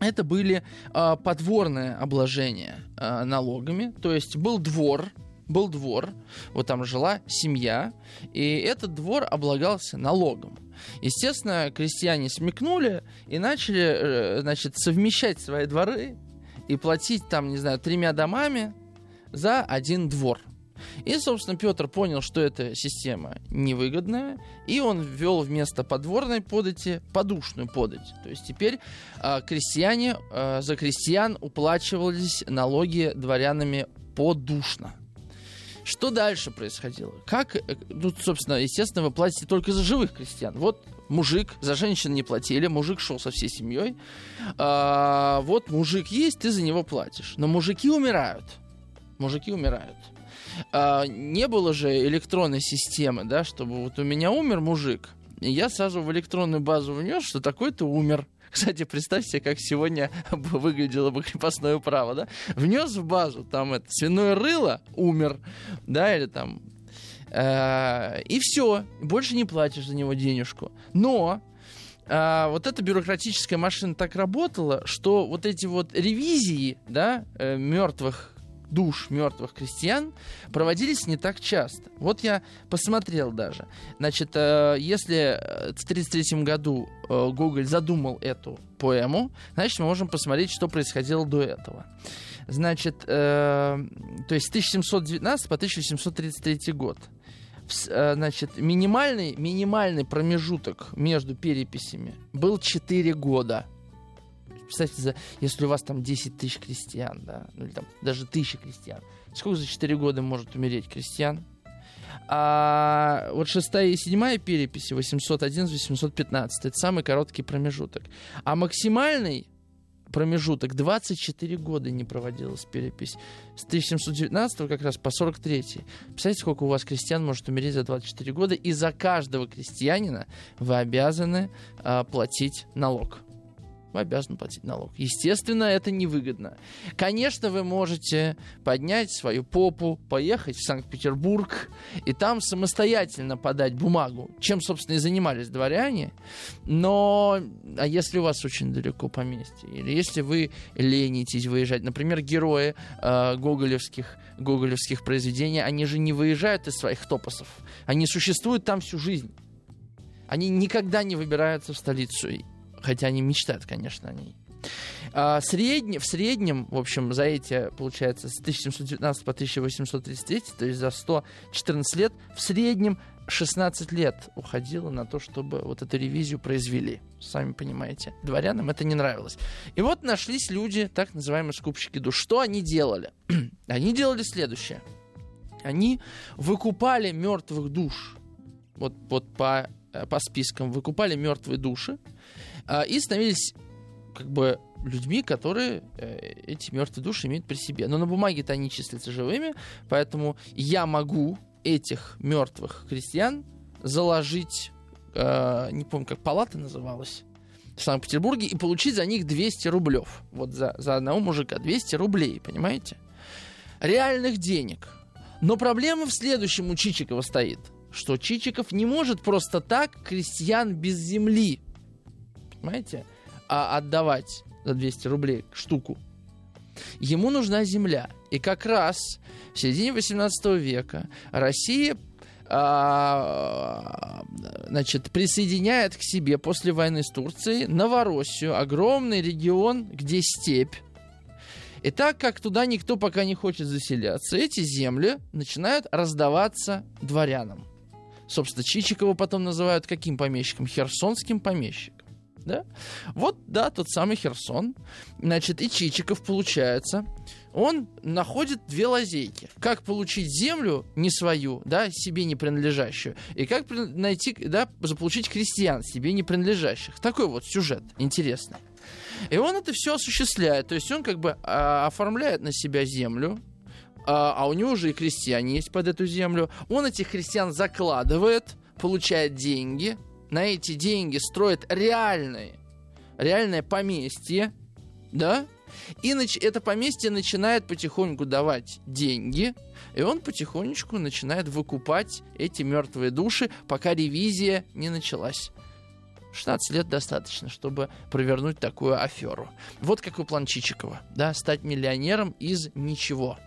это были э, подворные обложения э, налогами, то есть был двор, был двор, вот там жила семья, и этот двор облагался налогом. Естественно, крестьяне смекнули и начали, э, значит, совмещать свои дворы и платить там, не знаю, тремя домами за один двор. И, собственно, Петр понял, что эта система невыгодная, и он ввел вместо подворной подати подушную подать. То есть теперь э, крестьяне, э, за крестьян уплачивались налоги дворянами подушно. Что дальше происходило? Как, ну, собственно, естественно, вы платите только за живых крестьян. Вот мужик, за женщин не платили, мужик шел со всей семьей. А, вот мужик есть, ты за него платишь. Но мужики умирают. Мужики умирают. А, не было же электронной системы, да, чтобы вот у меня умер мужик, и я сразу в электронную базу внес, что такой-то умер. Кстати, представьте, как сегодня выглядело бы крепостное право, да? Внес в базу, там это, свиное рыло, умер, да, или там... Э, и все, больше не платишь за него денежку. Но а, вот эта бюрократическая машина так работала, что вот эти вот ревизии, да, э, мертвых душ мертвых крестьян проводились не так часто. Вот я посмотрел даже. Значит, э, если в 1933 году э, Гоголь задумал эту поэму, значит, мы можем посмотреть, что происходило до этого. Значит, э, то есть с 1719 по 1733 год. Значит, минимальный, минимальный промежуток между переписями был 4 года – Представьте, за, если у вас там 10 тысяч крестьян, да, ну или там даже тысячи крестьян, сколько за 4 года может умереть крестьян? А вот шестая и седьмая переписи 811-815 это самый короткий промежуток. А максимальный промежуток 24 года не проводилась перепись. С 1719 как раз по 43. Представляете, сколько у вас крестьян может умереть за 24 года, и за каждого крестьянина вы обязаны а, платить налог вы обязаны платить налог. Естественно, это невыгодно. Конечно, вы можете поднять свою попу, поехать в Санкт-Петербург и там самостоятельно подать бумагу, чем, собственно, и занимались дворяне. Но, а если у вас очень далеко поместье, или если вы ленитесь выезжать, например, герои э, гоголевских, гоголевских произведений, они же не выезжают из своих топосов, они существуют там всю жизнь. Они никогда не выбираются в столицу хотя они мечтают, конечно, о ней. А, средне, в среднем, в общем, за эти, получается, с 1719 по 1833, то есть за 114 лет, в среднем 16 лет уходило на то, чтобы вот эту ревизию произвели. Сами понимаете, дворянам это не нравилось. И вот нашлись люди, так называемые скупщики душ. Что они делали? они делали следующее. Они выкупали мертвых душ. Вот, вот по, э, по спискам выкупали мертвые души и становились как бы людьми, которые э, эти мертвые души имеют при себе. Но на бумаге-то они числятся живыми, поэтому я могу этих мертвых крестьян заложить, э, не помню, как палата называлась, в Санкт-Петербурге и получить за них 200 рублев. Вот за, за одного мужика 200 рублей, понимаете? Реальных денег. Но проблема в следующем у Чичикова стоит, что Чичиков не может просто так крестьян без земли понимаете, а отдавать за 200 рублей штуку. Ему нужна земля. И как раз в середине 18 века Россия а, значит, присоединяет к себе после войны с Турцией Новороссию, огромный регион, где степь. И так как туда никто пока не хочет заселяться, эти земли начинают раздаваться дворянам. Собственно, Чичикова потом называют каким помещиком? Херсонским помещиком да? Вот, да, тот самый Херсон. Значит, и Чичиков, получается, он находит две лазейки. Как получить землю не свою, да, себе не принадлежащую, и как найти, да, заполучить крестьян себе не принадлежащих. Такой вот сюжет интересный. И он это все осуществляет. То есть он как бы а, оформляет на себя землю, а, а у него же и крестьяне есть под эту землю. Он этих крестьян закладывает, получает деньги, на эти деньги строит реальные, реальное поместье, да, и это поместье начинает потихоньку давать деньги, и он потихонечку начинает выкупать эти мертвые души, пока ревизия не началась. 16 лет достаточно, чтобы провернуть такую аферу. Вот какой план Чичикова, да, стать миллионером из ничего.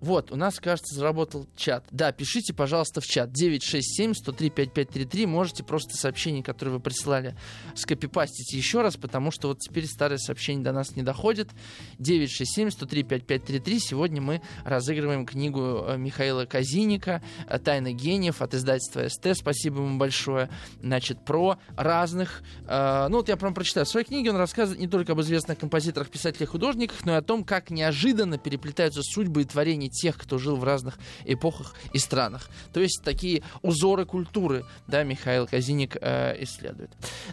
Вот, у нас, кажется, заработал чат. Да, пишите, пожалуйста, в чат. 967-103-5533. Можете просто сообщение, которое вы прислали, скопипастить еще раз, потому что вот теперь старые сообщения до нас не доходят. 967-103-5533. Сегодня мы разыгрываем книгу э, Михаила Казиника э, «Тайна гениев» от издательства СТ. Спасибо ему большое. Значит, про разных... Э, ну, вот я прям прочитаю. В своей книге он рассказывает не только об известных композиторах, писателях, художниках, но и о том, как неожиданно переплетаются судьбы и творения тех, кто жил в разных эпохах и странах. То есть такие узоры культуры, да, Михаил Казиник э, исследует.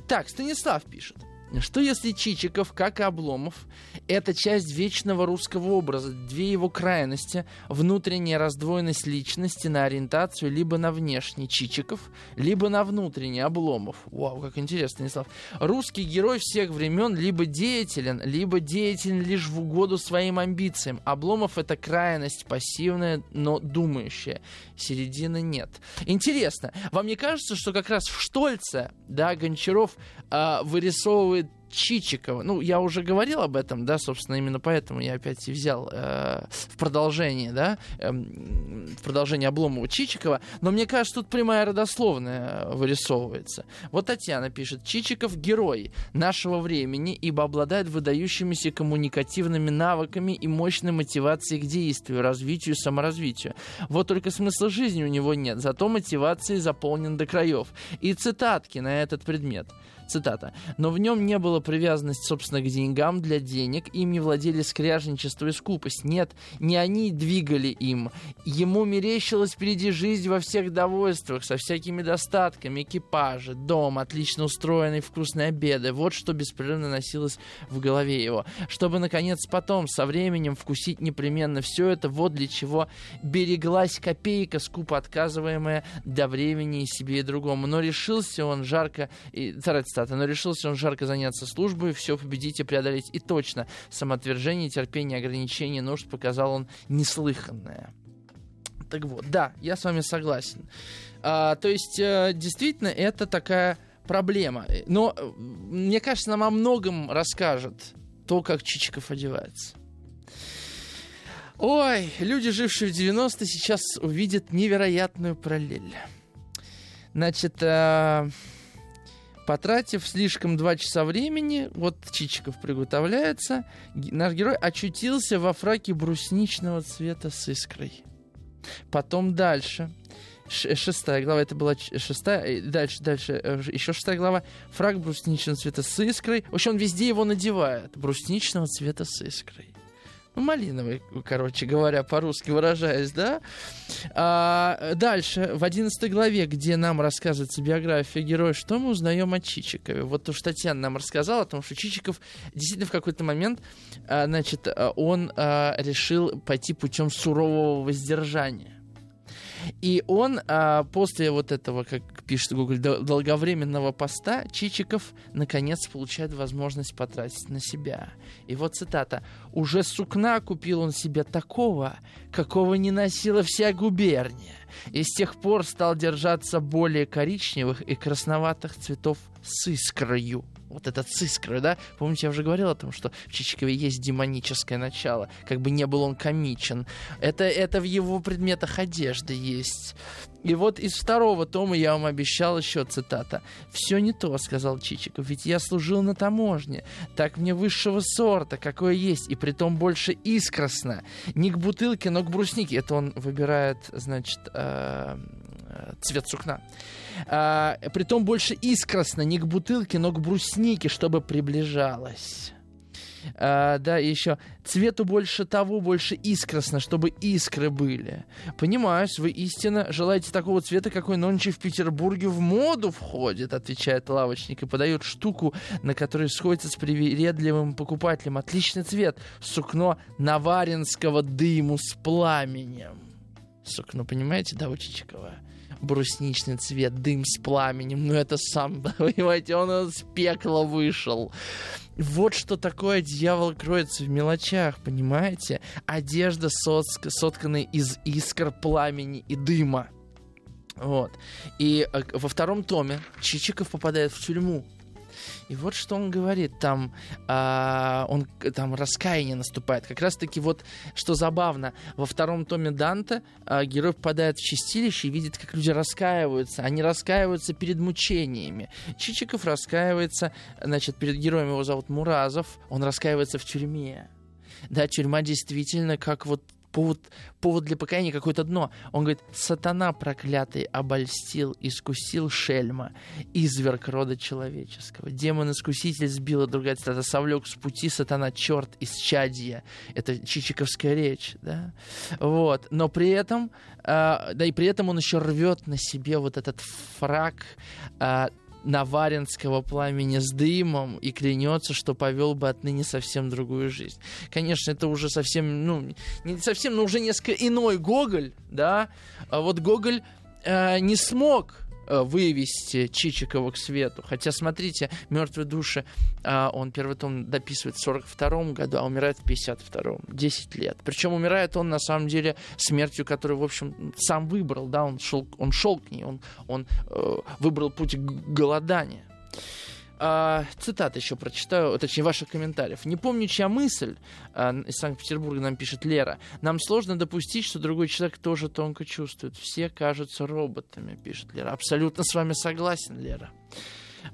Так, Станислав пишет. Что если Чичиков, как и Обломов, это часть вечного русского образа, две его крайности, внутренняя раздвоенность личности на ориентацию либо на внешний Чичиков, либо на внутренний Обломов. Вау, как интересно, Станислав. Русский герой всех времен либо деятелен, либо деятелен лишь в угоду своим амбициям. Обломов это крайность пассивная, но думающая. Середины нет. Интересно, вам не кажется, что как раз в Штольце, да, Гончаров э, вырисовывает Чичикова. Ну, я уже говорил об этом, да, собственно, именно поэтому я опять и взял э, в продолжение, да, э, в продолжение Обломова Чичикова. Но мне кажется, тут прямая родословная вырисовывается. Вот Татьяна пишет. Чичиков — герой нашего времени, ибо обладает выдающимися коммуникативными навыками и мощной мотивацией к действию, развитию саморазвитию. Вот только смысла жизни у него нет, зато мотивацией заполнен до краев. И цитатки на этот предмет. Цитата. «Но в нем не было привязанности, собственно, к деньгам для денег, им не владели скряжничество и скупость. Нет, не они двигали им. Ему мерещилась впереди жизнь во всех довольствах, со всякими достатками, экипажи, дом, отлично устроенный, вкусные обеды. Вот что беспрерывно носилось в голове его. Чтобы, наконец, потом, со временем, вкусить непременно все это, вот для чего береглась копейка, скупо отказываемая до времени и себе и другому. Но решился он жарко... И, цитата, но решился он жарко заняться службой, все победить и преодолеть. И точно, самоотвержение, терпение, ограничение нужд показал он неслыханное. Так вот, да, я с вами согласен. А, то есть, э, действительно, это такая проблема. Но э, мне кажется, нам о многом расскажет то, как Чичиков одевается. Ой, люди, жившие в 90-е, сейчас увидят невероятную параллель. Значит, э, Потратив слишком два часа времени, вот Чичиков приготовляется, наш герой очутился во фраке брусничного цвета с искрой. Потом дальше. Шестая глава, это была шестая, дальше, дальше, э, еще шестая глава. Фраг брусничного цвета с искрой. В общем, он везде его надевает. Брусничного цвета с искрой малиновый, короче говоря, по-русски выражаясь, да. А, дальше, в 11 главе, где нам рассказывается биография героя, что мы узнаем о Чичикове? Вот уж Татьяна нам рассказала о том, что Чичиков действительно в какой-то момент, а, значит, он а, решил пойти путем сурового воздержания. И он а, после вот этого, как пишет Google, долговременного поста, Чичиков наконец получает возможность потратить на себя. И вот цитата. «Уже сукна купил он себе такого, какого не носила вся губерния, и с тех пор стал держаться более коричневых и красноватых цветов с искрою» вот этот с искрой, да? Помните, я уже говорил о том, что в Чичикове есть демоническое начало, как бы не был он комичен. Это, это в его предметах одежды есть. И вот из второго тома я вам обещал еще цитата. «Все не то», — сказал Чичиков, — «ведь я служил на таможне. Так мне высшего сорта, какое есть, и притом больше искросно. Не к бутылке, но к бруснике». Это он выбирает, значит, э, цвет сукна. А, притом больше искросно, не к бутылке, но к бруснике, чтобы приближалась. А, да, и еще цвету больше того, больше искросно, чтобы искры были. Понимаюсь, вы истинно желаете такого цвета, какой нонче в Петербурге в моду входит, отвечает лавочник и подает штуку, на которой сходится с привередливым покупателем. Отличный цвет. Сукно наваринского дыму с пламенем. Сукно, понимаете, да, у Чичикова? Брусничный цвет, дым с пламенем. Ну, это сам, понимаете, он из пекла вышел. Вот что такое дьявол кроется в мелочах, понимаете? Одежда сотка, сотканная из искр, пламени и дыма. Вот. И э, во втором томе Чичиков попадает в тюрьму. И вот что он говорит, там, а, он, там раскаяние наступает. Как раз-таки вот, что забавно, во втором томе Данте а, герой попадает в чистилище и видит, как люди раскаиваются. Они раскаиваются перед мучениями. Чичиков раскаивается, значит, перед героем его зовут Муразов, он раскаивается в тюрьме. Да, тюрьма действительно как вот повод, повод для покаяния какое-то дно. Он говорит, сатана проклятый обольстил, искусил шельма, изверг рода человеческого. Демон-искуситель сбил, другая цитата, совлек с пути сатана черт из чадья. Это чичиковская речь, да? Вот. Но при этом, э, да и при этом он еще рвет на себе вот этот фраг э, наваренского пламени с дымом и клянется, что повел бы отныне совсем другую жизнь. Конечно, это уже совсем, ну, не совсем, но уже несколько иной Гоголь, да. А вот Гоголь э, не смог вывести Чичикова к свету. Хотя, смотрите, «Мертвые души», а, он первый том дописывает в 42 году, а умирает в 52-м. 10 лет. Причем умирает он, на самом деле, смертью, которую, в общем, сам выбрал, да, он шел, он шел к ней, он, он э, выбрал путь голодания. А, цитат еще прочитаю, точнее, ваших комментариев. Не помню, чья мысль, а, из Санкт-Петербурга нам пишет Лера. Нам сложно допустить, что другой человек тоже тонко чувствует. Все кажутся роботами, пишет Лера. Абсолютно с вами согласен, Лера.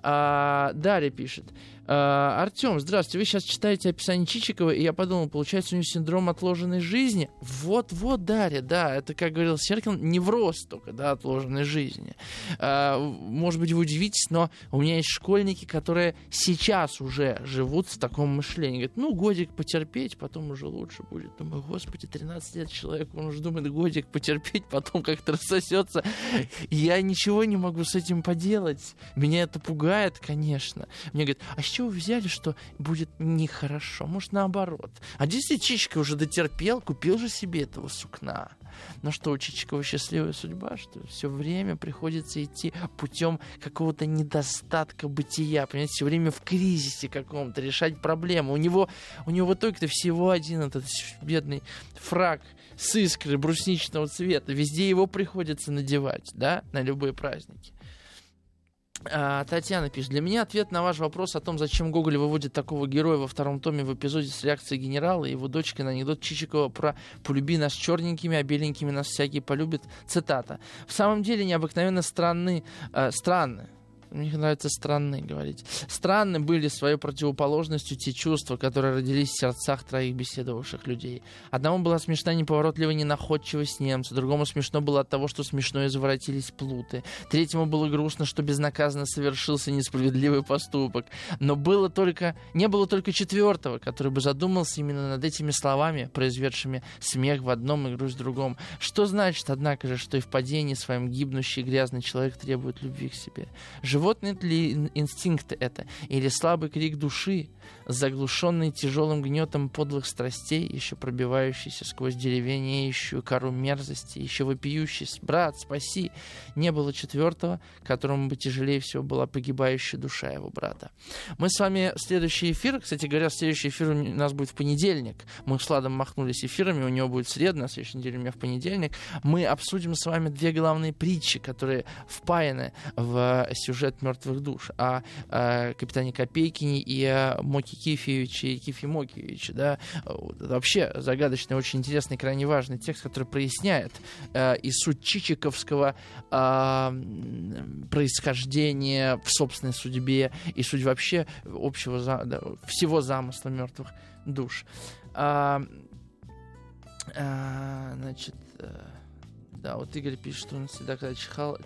А, Дарья пишет. А, Артем, здравствуйте. Вы сейчас читаете описание Чичикова, и я подумал, получается, у него синдром отложенной жизни. Вот-вот, Дарья, да, это, как говорил Серкин, невроз только, да, отложенной жизни. А, может быть, вы удивитесь, но у меня есть школьники, которые сейчас уже живут в таком мышлении. Говорят, ну, годик потерпеть, потом уже лучше будет. Думаю, господи, 13 лет человек, он уже думает, годик потерпеть, потом как-то рассосется. Я ничего не могу с этим поделать. Меня это пугает, конечно. Мне говорят, а чего взяли, что будет нехорошо? Может, наоборот. А действительно, Чичиков уже дотерпел, купил же себе этого сукна. Но что, у Чичикова счастливая судьба, что все время приходится идти путем какого-то недостатка бытия, понимаете, все время в кризисе каком-то, решать проблемы. У него, у него в итоге-то всего один этот бедный фраг с искрой брусничного цвета. Везде его приходится надевать, да, на любые праздники. А, Татьяна пишет. Для меня ответ на ваш вопрос о том, зачем Гоголь выводит такого героя во втором томе в эпизоде с реакцией генерала и его дочкой на анекдот Чичикова про «полюби нас черненькими, а беленькими нас всякие полюбит». Цитата. В самом деле необыкновенно странны, э, странны мне нравится странные говорить. Странны были своей противоположностью те чувства, которые родились в сердцах троих беседовавших людей. Одному была смешна неповоротливая ненаходчивость немца, другому смешно было от того, что смешно извратились плуты, третьему было грустно, что безнаказанно совершился несправедливый поступок. Но было только, не было только четвертого, который бы задумался именно над этими словами, произведшими смех в одном и грусть в другом. Что значит, однако же, что и в падении своем гибнущий грязный человек требует любви к себе? Животный ли инстинкт это? Или слабый крик души, заглушенный тяжелым гнетом подлых страстей, еще пробивающийся сквозь деревенеющую кору мерзости, еще вопиющий «Брат, спаси!» Не было четвертого, которому бы тяжелее всего была погибающая душа его брата. Мы с вами следующий эфир, кстати говоря, следующий эфир у нас будет в понедельник. Мы с Владом махнулись эфирами, у него будет среда, на следующей неделе у меня в понедельник. Мы обсудим с вами две главные притчи, которые впаяны в сюжет от мертвых душ, о, о капитане Копейкине и о Моке Кифиевиче и Кифе Мокиевиче. Да? Это вообще загадочный, очень интересный, крайне важный текст, который проясняет э, и суть чичиковского э, происхождения в собственной судьбе, и суть вообще общего, да, всего замысла мертвых душ. А, а, значит, э, Да, вот Игорь пишет, что он всегда, когда чихал,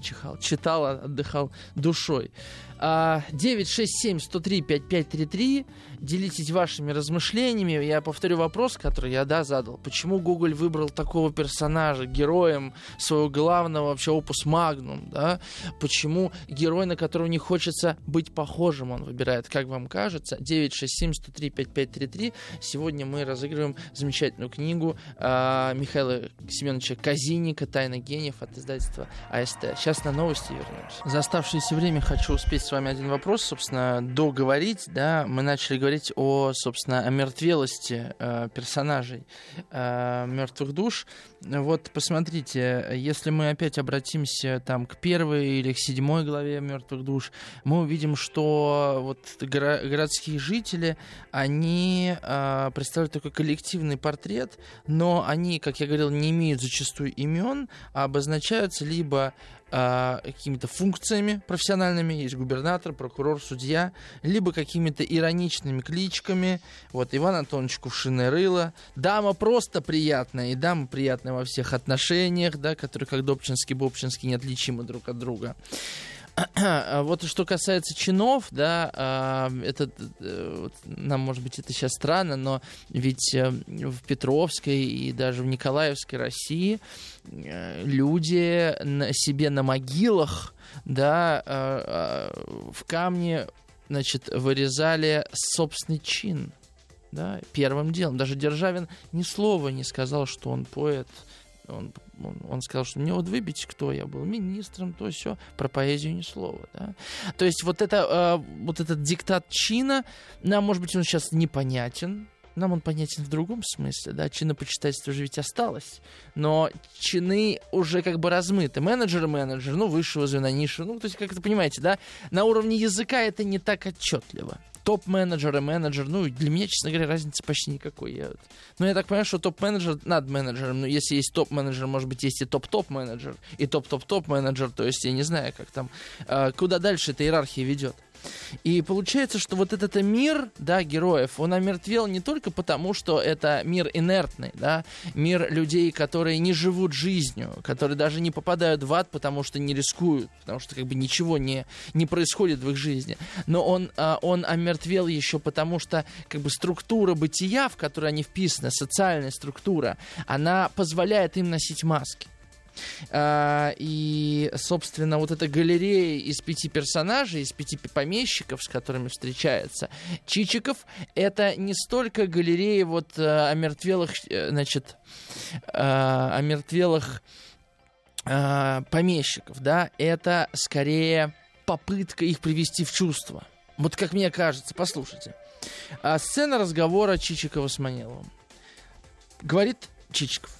чихал, читал, отдыхал душой. 967-103-5533. Делитесь вашими размышлениями. Я повторю вопрос, который я, да, задал. Почему Google выбрал такого персонажа героем своего главного вообще опус магнум, да? Почему герой, на которого не хочется быть похожим, он выбирает, как вам кажется? 967-103-5533. Сегодня мы разыгрываем замечательную книгу э, Михаила Семеновича Казинника «Тайна гениев» от издательства АСТ. Сейчас на новости вернемся. За оставшееся время хочу успеть с вами один вопрос, собственно, договорить, да, мы начали говорить о, собственно, о мертвелости э, персонажей э, мертвых душ. Вот посмотрите, если мы опять обратимся там к первой или к седьмой главе мертвых душ, мы увидим, что вот горо- городские жители, они э, представляют такой коллективный портрет, но они, как я говорил, не имеют зачастую имен, а обозначаются либо а, какими-то функциями профессиональными, есть губернатор, прокурор, судья, либо какими-то ироничными кличками, вот Иван Антонович Кувшиное дама просто приятная, и дама приятная во всех отношениях, да, которые как Добчинский, Бобчинский неотличимы друг от друга. А вот что касается чинов, да, а, это э, нам, может быть, это сейчас странно, но ведь э, в Петровской и даже в Николаевской России э, люди на себе на могилах, да, в камне, значит, вырезали собственный чин, да, первым делом. Даже Державин ни слова не сказал, что он поэт, он, он, он сказал, что мне вот выбить, кто я был, министром, то все, про поэзию ни слова. Да? То есть вот, это, э, вот этот диктат чина, нам, может быть, он сейчас непонятен, нам он понятен в другом смысле, да, чинопочитательство же ведь осталось, но чины уже как бы размыты. Менеджер менеджер, ну, высшего звена, ниши, ну, то есть, как это понимаете, да, на уровне языка это не так отчетливо топ-менеджер и менеджер, ну, для меня, честно говоря, разницы почти никакой. Я, ну, я так понимаю, что топ-менеджер над менеджером, но если есть топ-менеджер, может быть, есть и топ-топ-менеджер, и топ-топ-топ-менеджер, то есть я не знаю, как там, э, куда дальше эта иерархия ведет. И получается, что вот этот мир, да, героев, он омертвел не только потому, что это мир инертный, да, мир людей, которые не живут жизнью, которые даже не попадают в ад, потому что не рискуют, потому что как бы ничего не, не происходит в их жизни. Но он, а, он омертвел еще потому, что как бы структура бытия, в которой они вписаны, социальная структура, она позволяет им носить маски. А, и, собственно, вот эта галерея из пяти персонажей, из пяти помещиков, с которыми встречается Чичиков, это не столько галерея вот э, омертвелых, э, значит, э, омертвелых помещиков, да, это скорее попытка их привести в чувство. Вот как мне кажется, послушайте. А сцена разговора Чичикова с Маниловым. Говорит Чичиков.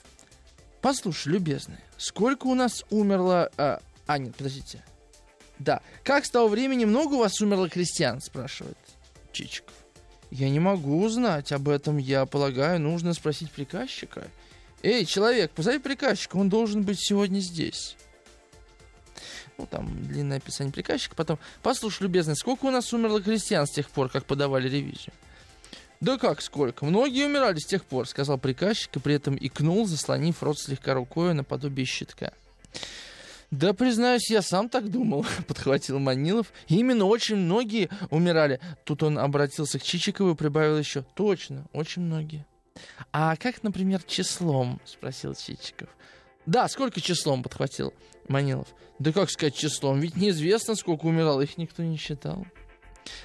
Послушай, любезный, сколько у нас умерло... А, а, нет, подождите. Да. Как с того времени много у вас умерло крестьян, спрашивает Чичиков. Я не могу узнать об этом. Я полагаю, нужно спросить приказчика. Эй, человек, позови приказчика, он должен быть сегодня здесь. Ну, там длинное описание приказчика. Потом, послушай, любезный, сколько у нас умерло крестьян с тех пор, как подавали ревизию? «Да как сколько? Многие умирали с тех пор», — сказал приказчик и при этом икнул, заслонив рот слегка рукой наподобие щитка. «Да, признаюсь, я сам так думал», — подхватил Манилов. «Именно очень многие умирали». Тут он обратился к Чичикову и прибавил еще. «Точно, очень многие». «А как, например, числом?» — спросил Чичиков. «Да, сколько числом?» — подхватил Манилов. «Да как сказать числом? Ведь неизвестно, сколько умирало, их никто не считал».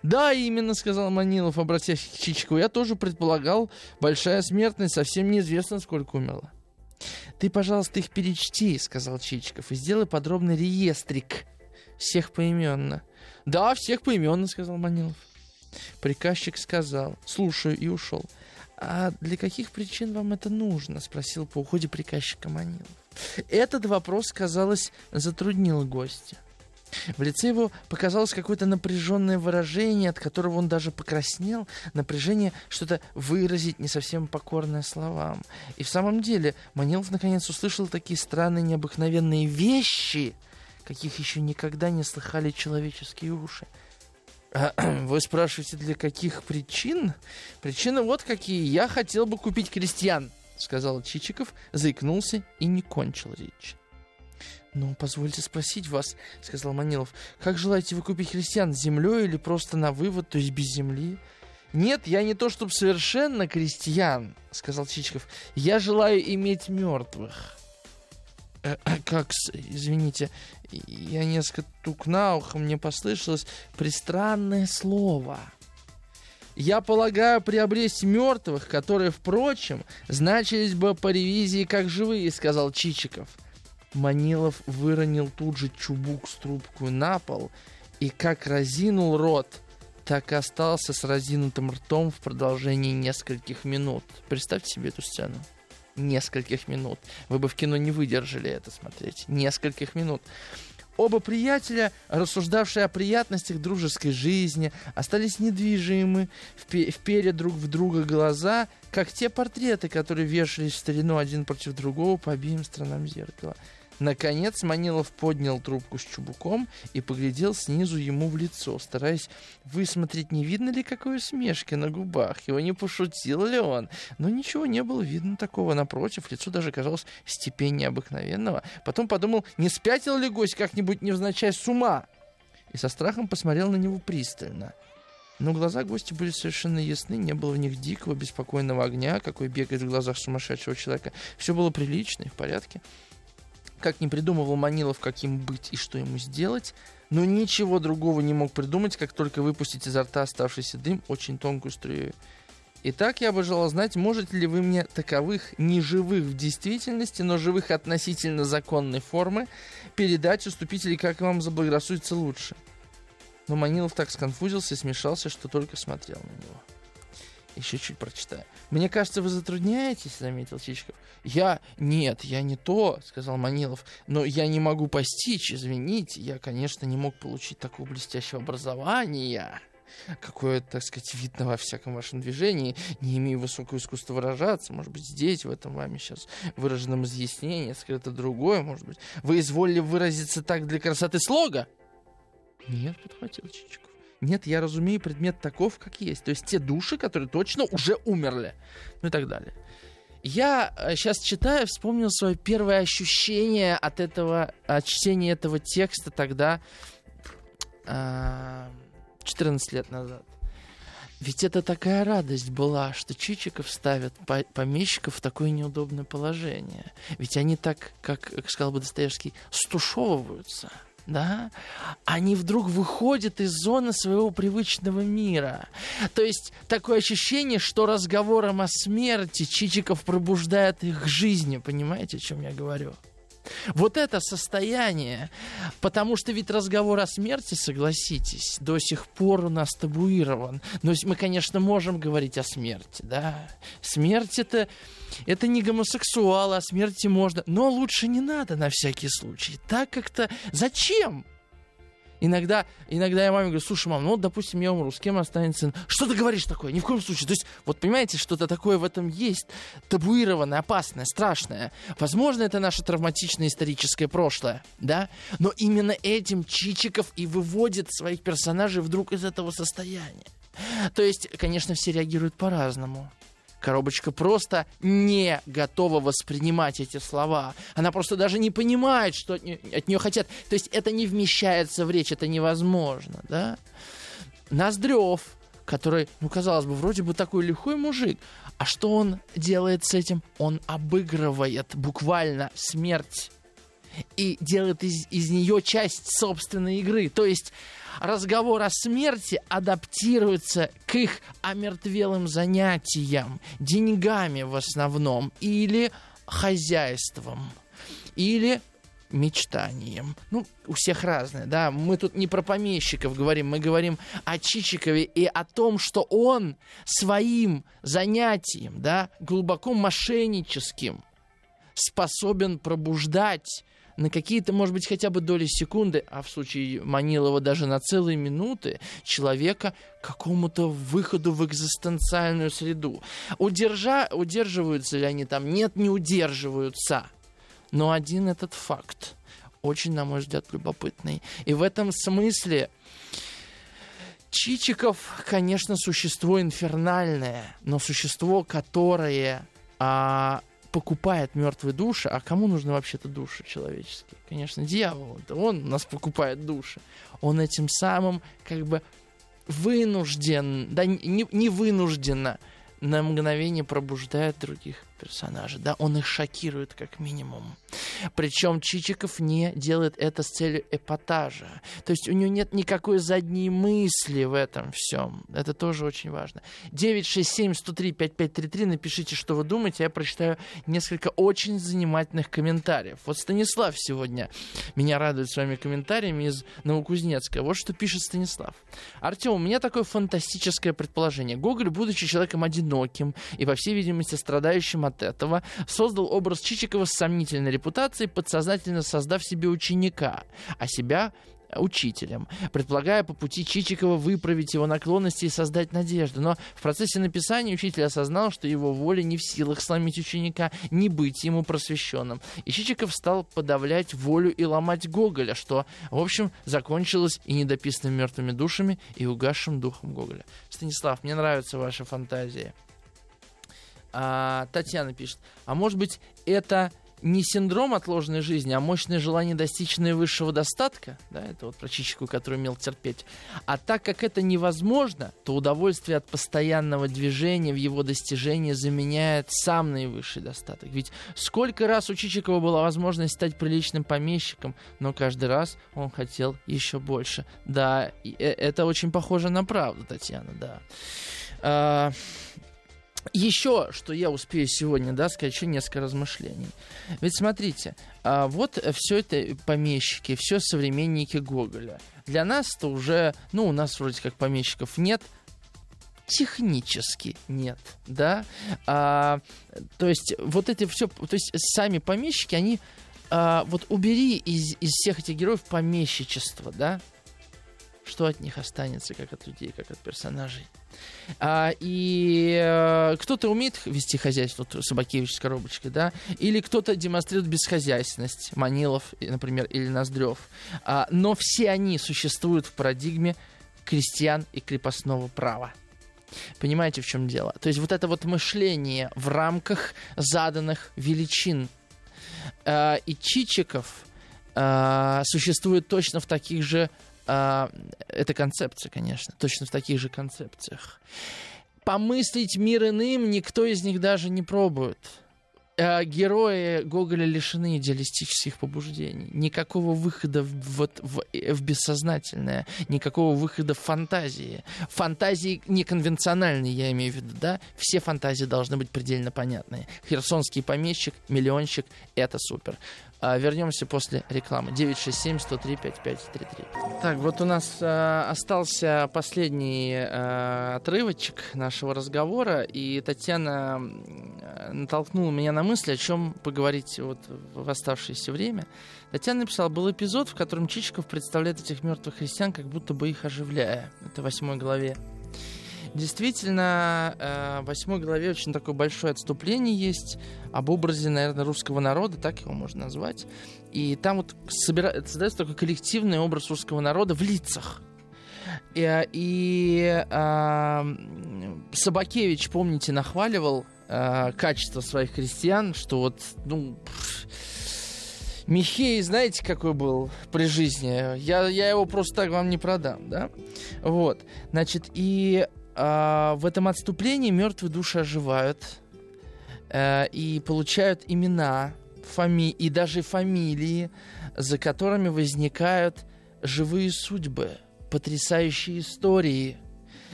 Да, именно, сказал Манилов, обратясь к Чичикову. Я тоже предполагал, большая смертность, совсем неизвестно, сколько умерла. Ты, пожалуйста, их перечти, сказал Чичиков, и сделай подробный реестрик всех поименно. Да, всех поименно, сказал Манилов. Приказчик сказал, слушаю, и ушел. «А для каких причин вам это нужно?» — спросил по уходе приказчика Манилов. Этот вопрос, казалось, затруднил гостя. В лице его показалось какое-то напряженное выражение, от которого он даже покраснел. Напряжение что-то выразить, не совсем покорное словам. И в самом деле Манилов наконец услышал такие странные, необыкновенные вещи, каких еще никогда не слыхали человеческие уши. А, вы спрашиваете, для каких причин? Причины вот какие. Я хотел бы купить крестьян, сказал Чичиков, заикнулся и не кончил речь. «Ну, позвольте спросить вас», — сказал Манилов, «как желаете вы купить христиан, с землей или просто на вывод, то есть без земли?» «Нет, я не то чтобы совершенно крестьян», — сказал Чичиков. «Я желаю иметь мертвых». Э, э, как, извините, я несколько тук на ухо, мне послышалось пристранное слово. Я полагаю приобрести мертвых, которые, впрочем, значились бы по ревизии как живые, сказал Чичиков. Манилов выронил тут же чубук с трубку на пол и как разинул рот, так и остался с разинутым ртом в продолжении нескольких минут. Представьте себе эту сцену. Нескольких минут. Вы бы в кино не выдержали это смотреть. Нескольких минут. Оба приятеля, рассуждавшие о приятностях дружеской жизни, остались недвижимы, вперед друг в друга глаза, как те портреты, которые вешались в старину один против другого по обеим сторонам зеркала. Наконец Манилов поднял трубку с чубуком и поглядел снизу ему в лицо, стараясь высмотреть, не видно ли какой усмешки на губах, его не пошутил ли он. Но ничего не было видно такого. Напротив, лицо даже казалось степеннее обыкновенного. Потом подумал, не спятил ли гость как-нибудь невзначай с ума? И со страхом посмотрел на него пристально. Но глаза гостя были совершенно ясны, не было в них дикого, беспокойного огня, какой бегает в глазах сумасшедшего человека. Все было прилично и в порядке как не придумывал Манилов, каким быть и что ему сделать, но ничего другого не мог придумать, как только выпустить изо рта оставшийся дым очень тонкую струю. Итак, я бы желал знать, можете ли вы мне таковых неживых в действительности, но живых относительно законной формы передать, уступить или как вам заблагорассудится лучше? Но Манилов так сконфузился и смешался, что только смотрел на него. Еще чуть прочитаю. Мне кажется, вы затрудняетесь, заметил Чичиков. Я... Нет, я не то, сказал Манилов. Но я не могу постичь, извините. Я, конечно, не мог получить такого блестящего образования какое, так сказать, видно во всяком вашем движении, не имею высокого искусства выражаться, может быть, здесь, в этом вами сейчас выраженном изъяснении, скрыто другое, может быть. Вы изволили выразиться так для красоты слога? Нет, подхватил Чичиков. Нет, я разумею предмет таков, как есть. То есть те души, которые точно уже умерли. Ну и так далее. Я сейчас э, читаю, вспомнил свое первое ощущение от этого, от чтения этого текста тогда, 14 лет назад. Ведь это такая радость была, что Чичиков ставит помещиков в такое неудобное положение. Ведь они так, как, как сказал бы Достоевский, стушевываются – да, они вдруг выходят из зоны своего привычного мира. То есть такое ощущение, что разговором о смерти Чичиков пробуждает их к жизни. Понимаете, о чем я говорю? Вот это состояние, потому что ведь разговор о смерти, согласитесь, до сих пор у нас табуирован. Но мы, конечно, можем говорить о смерти, да. Смерть это, это не гомосексуал, о смерти можно, но лучше не надо на всякий случай. Так как-то зачем? Иногда, иногда я маме говорю, слушай, мам, ну, допустим, я умру, с кем останется? Что ты говоришь такое? Ни в коем случае. То есть, вот понимаете, что-то такое в этом есть, табуированное, опасное, страшное. Возможно, это наше травматичное историческое прошлое, да? Но именно этим Чичиков и выводит своих персонажей вдруг из этого состояния. То есть, конечно, все реагируют по-разному. Коробочка просто не готова воспринимать эти слова. Она просто даже не понимает, что от нее, хотят. То есть это не вмещается в речь, это невозможно, да? Ноздрев, который, ну, казалось бы, вроде бы такой лихой мужик. А что он делает с этим? Он обыгрывает буквально смерть и делает из, из нее часть собственной игры. То есть разговор о смерти адаптируется к их омертвелым занятиям, деньгами в основном, или хозяйством, или мечтанием. Ну, у всех разное, да. Мы тут не про помещиков говорим, мы говорим о Чичикове и о том, что он своим занятием, да, глубоко мошенническим, способен пробуждать на какие-то, может быть, хотя бы доли секунды, а в случае Манилова даже на целые минуты, человека к какому-то выходу в экзистенциальную среду. Удержа... Удерживаются ли они там? Нет, не удерживаются. Но один этот факт очень, на мой взгляд, любопытный. И в этом смысле Чичиков, конечно, существо инфернальное, но существо, которое а, покупает мертвые души. А кому нужны вообще-то души человеческие? Конечно, дьяволу. Это он нас покупает души. Он этим самым как бы вынужден, да не, не вынужденно, на мгновение пробуждает других персонажей, да, он их шокирует как минимум. Причем Чичиков не делает это с целью эпатажа. То есть у него нет никакой задней мысли в этом всем. Это тоже очень важно. 967-103-5533, напишите, что вы думаете. Я прочитаю несколько очень занимательных комментариев. Вот Станислав сегодня меня радует своими комментариями из Новокузнецка. Вот что пишет Станислав. Артем, у меня такое фантастическое предположение. Гоголь, будучи человеком одиноким и, по всей видимости, страдающим от этого, создал образ Чичикова с сомнительной репутацией, подсознательно создав себе ученика, а себя учителем, предполагая по пути Чичикова выправить его наклонности и создать надежду. Но в процессе написания учитель осознал, что его воля не в силах сломить ученика, не быть ему просвещенным. И Чичиков стал подавлять волю и ломать Гоголя, что, в общем, закончилось и недописанными мертвыми душами, и угасшим духом Гоголя. Станислав, мне нравится ваша фантазия. А, Татьяна пишет, а может быть это не синдром отложенной жизни, а мощное желание достичь наивысшего достатка, да, это вот про Чичику, который умел терпеть. А так как это невозможно, то удовольствие от постоянного движения в его достижении заменяет сам наивысший достаток. Ведь сколько раз у Чичикова была возможность стать приличным помещиком, но каждый раз он хотел еще больше. Да, э, это очень похоже на правду, Татьяна, да. Еще, что я успею сегодня, да, еще несколько размышлений. Ведь смотрите, а вот все это помещики, все современники Гоголя. Для нас-то уже, ну, у нас вроде как помещиков нет, технически нет, да. А, то есть вот эти все, то есть сами помещики, они, а, вот убери из, из всех этих героев помещичество, да, что от них останется, как от людей, как от персонажей. А, и э, кто-то умеет вести хозяйство, вот Собакевич с коробочкой, да, или кто-то демонстрирует бесхозяйственность, Манилов, например, или Ноздрев. А, но все они существуют в парадигме крестьян и крепостного права. Понимаете, в чем дело? То есть вот это вот мышление в рамках заданных величин. А, и Чичиков а, существует точно в таких же а, это концепция, конечно, точно в таких же концепциях. Помыслить мир иным никто из них даже не пробует. А, герои Гоголя лишены идеалистических побуждений. Никакого выхода в, вот, в, в бессознательное, никакого выхода в фантазии. Фантазии неконвенциональные, я имею в виду, да? Все фантазии должны быть предельно понятные. Херсонский помещик, миллионщик — это супер. А, вернемся после рекламы. 967-103-5533. Так, вот у нас э, остался последний э, отрывочек нашего разговора, и Татьяна натолкнула меня на мысль, о чем поговорить вот в оставшееся время. Татьяна написала, был эпизод, в котором Чичиков представляет этих мертвых христиан, как будто бы их оживляя. Это в восьмой главе. Действительно, э, в восьмой главе очень такое большое отступление есть об образе, наверное, русского народа, так его можно назвать. И там вот собира... создается такой коллективный образ русского народа в лицах. И, и э, Собакевич, помните, нахваливал э, качество своих крестьян, что вот, ну, Михей, знаете, какой был при жизни? Я, я его просто так вам не продам, да? Вот, значит, и а, в этом отступлении мертвые души оживают э, и получают имена, фами и даже фамилии, за которыми возникают живые судьбы, потрясающие истории –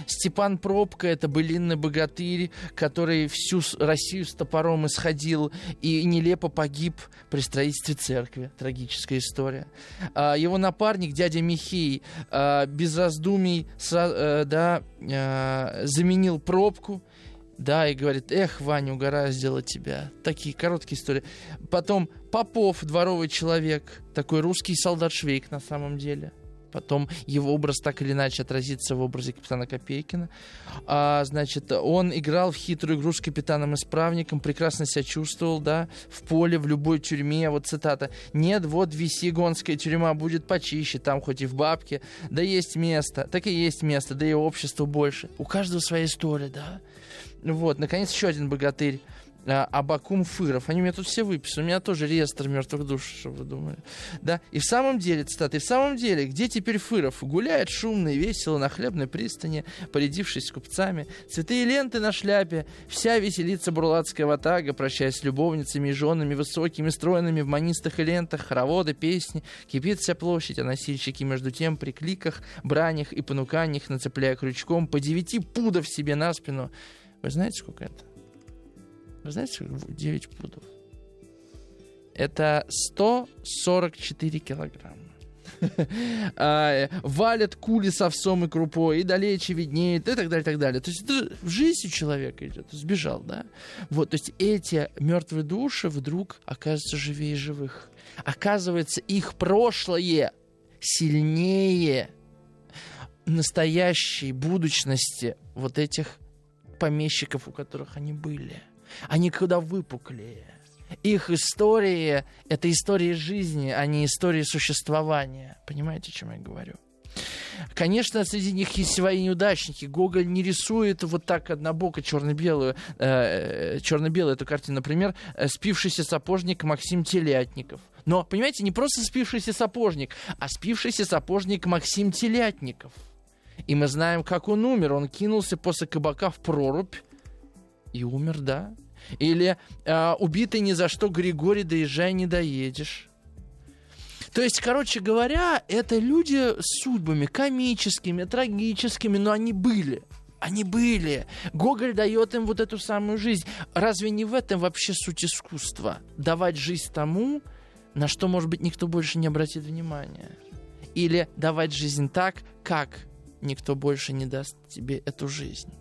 Степан Пробка — это былинный богатырь, который всю Россию с топором исходил и нелепо погиб при строительстве церкви. Трагическая история. А, его напарник, дядя Михей, а, без раздумий э, да, а, заменил пробку, да, и говорит, эх, Ваня, угораздило тебя. Такие короткие истории. Потом Попов, дворовый человек, такой русский солдат-швейк на самом деле потом его образ так или иначе отразится в образе капитана Копейкина. А, значит, он играл в хитрую игру с капитаном-исправником, прекрасно себя чувствовал, да, в поле, в любой тюрьме, вот цитата. «Нет, вот Висигонская тюрьма будет почище, там хоть и в бабке, да есть место, так и есть место, да и общество больше». У каждого своя история, да. Вот, наконец, еще один богатырь Абакум Фыров. Они у меня тут все выписаны. У меня тоже реестр мертвых душ, чтобы вы думали. Да? И в самом деле, цитата, и в самом деле, где теперь Фыров? Гуляет шумно и весело на хлебной пристани, порядившись с купцами. Цветы и ленты на шляпе. Вся веселится бурлацкая ватага, прощаясь с любовницами и женами, высокими, стройными в манистых и лентах, хороводы, песни. Кипит вся площадь, а носильщики между тем при кликах, бранях и понуканиях, нацепляя крючком по девяти пудов себе на спину. Вы знаете, сколько это? Вы знаете, сколько 9 пудов? Это 144 килограмма. А, валят кули с овсом и крупой, и далече виднеет, и так далее, и так далее. То есть это в жизни человека идет, сбежал, да? Вот, то есть эти мертвые души вдруг оказываются живее живых. Оказывается, их прошлое сильнее настоящей будущности вот этих помещиков, у которых они были. Они куда выпуклее. Их истории — это истории жизни, а не истории существования. Понимаете, о чем я говорю? Конечно, среди них есть свои неудачники. Гоголь не рисует вот так однобоко черно-белую, э, черно-белую эту картину. Например, э, спившийся сапожник Максим Телятников. Но, понимаете, не просто спившийся сапожник, а спившийся сапожник Максим Телятников. И мы знаем, как он умер. Он кинулся после кабака в прорубь и умер, да. Или э, убитый ни за что Григорий, доезжай, не доедешь. То есть, короче говоря, это люди с судьбами комическими, трагическими, но они были. Они были. Гоголь дает им вот эту самую жизнь. Разве не в этом вообще суть искусства? Давать жизнь тому, на что, может быть, никто больше не обратит внимания. Или давать жизнь так, как никто больше не даст тебе эту жизнь.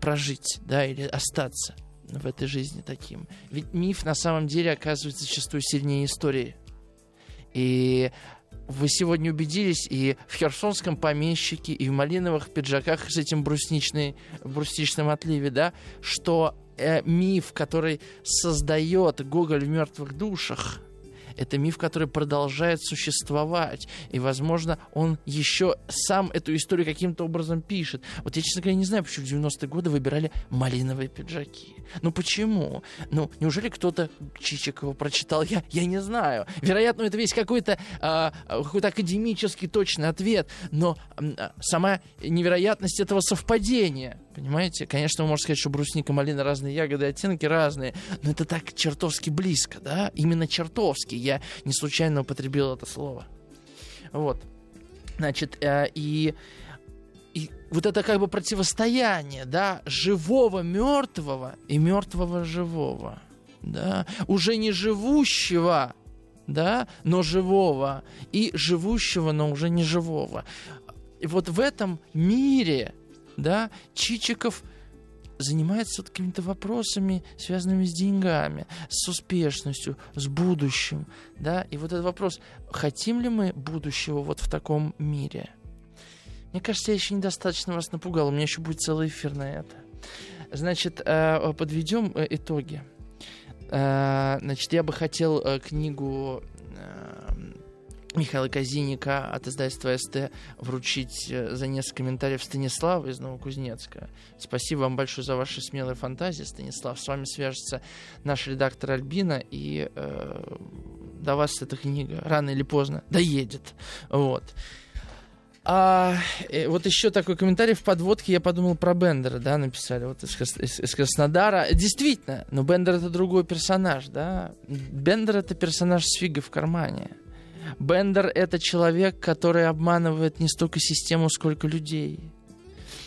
Прожить, да, или остаться в этой жизни таким. Ведь миф на самом деле оказывается зачастую сильнее истории. И вы сегодня убедились и в херсонском помещике, и в малиновых пиджаках с этим брусничной, брусничным отливе, да, что э, миф, который создает Гоголь в мертвых душах, это миф, который продолжает существовать. И, возможно, он еще сам эту историю каким-то образом пишет. Вот я, честно говоря, не знаю, почему в 90-е годы выбирали малиновые пиджаки. Ну почему? Ну, неужели кто-то Чичикова прочитал? Я, я не знаю. Вероятно, это весь какой-то а, какой-то академический точный ответ. Но а, сама невероятность этого совпадения Понимаете? Конечно, вы можете сказать, что брусника, малина разные ягоды, оттенки разные, но это так чертовски близко, да? Именно чертовски. Я не случайно употребил это слово. Вот. Значит, э, и, и вот это как бы противостояние, да, живого мертвого и мертвого живого, да, уже не живущего, да, но живого, и живущего, но уже не живого. И вот в этом мире да, Чичиков занимается вот какими-то вопросами, связанными с деньгами, с успешностью, с будущим, да, и вот этот вопрос, хотим ли мы будущего вот в таком мире? Мне кажется, я еще недостаточно вас напугал, у меня еще будет целый эфир на это. Значит, э, подведем э, итоги. Э, значит, я бы хотел книгу Михаила Казиника от издательства СТ вручить э, за несколько комментариев Станислава из Новокузнецка. Спасибо вам большое за ваши смелые фантазии, Станислав. С вами свяжется наш редактор Альбина, и э, до вас эта книга рано или поздно доедет. Вот. А э, вот еще такой комментарий в подводке, я подумал про Бендера, да, написали, вот из, из, из Краснодара. Действительно, но Бендер это другой персонаж, да. Бендер это персонаж с фигой в кармане. Бендер — это человек, который обманывает не столько систему, сколько людей.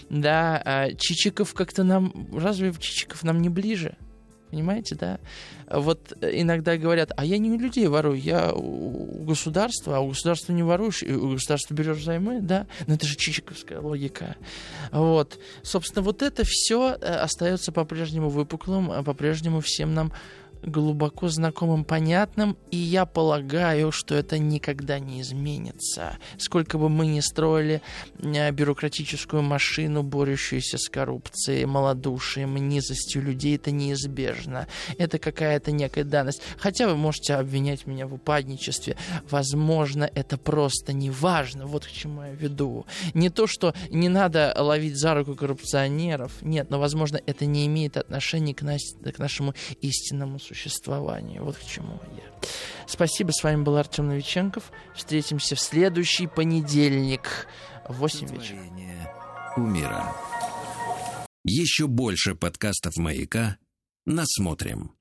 Да, а Чичиков как-то нам... Разве Чичиков нам не ближе? Понимаете, да? Вот иногда говорят, а я не у людей ворую, я у государства, а у государства не воруешь, и у государства берешь займы, да? Но это же чичиковская логика. Вот. Собственно, вот это все э, остается по-прежнему выпуклым, а по-прежнему всем нам глубоко знакомым, понятным, и я полагаю, что это никогда не изменится. Сколько бы мы ни строили э, бюрократическую машину, борющуюся с коррупцией, малодушием, низостью людей, это неизбежно. Это какая-то некая данность. Хотя вы можете обвинять меня в упадничестве. Возможно, это просто не важно. Вот к чему я веду. Не то, что не надо ловить за руку коррупционеров. Нет, но, возможно, это не имеет отношения к, нас, к нашему истинному существованию. Вот к чему я. Спасибо, с вами был Артем Новиченков. Встретимся в следующий понедельник в 8 вечера. Кумира. Еще больше подкастов «Маяка» насмотрим.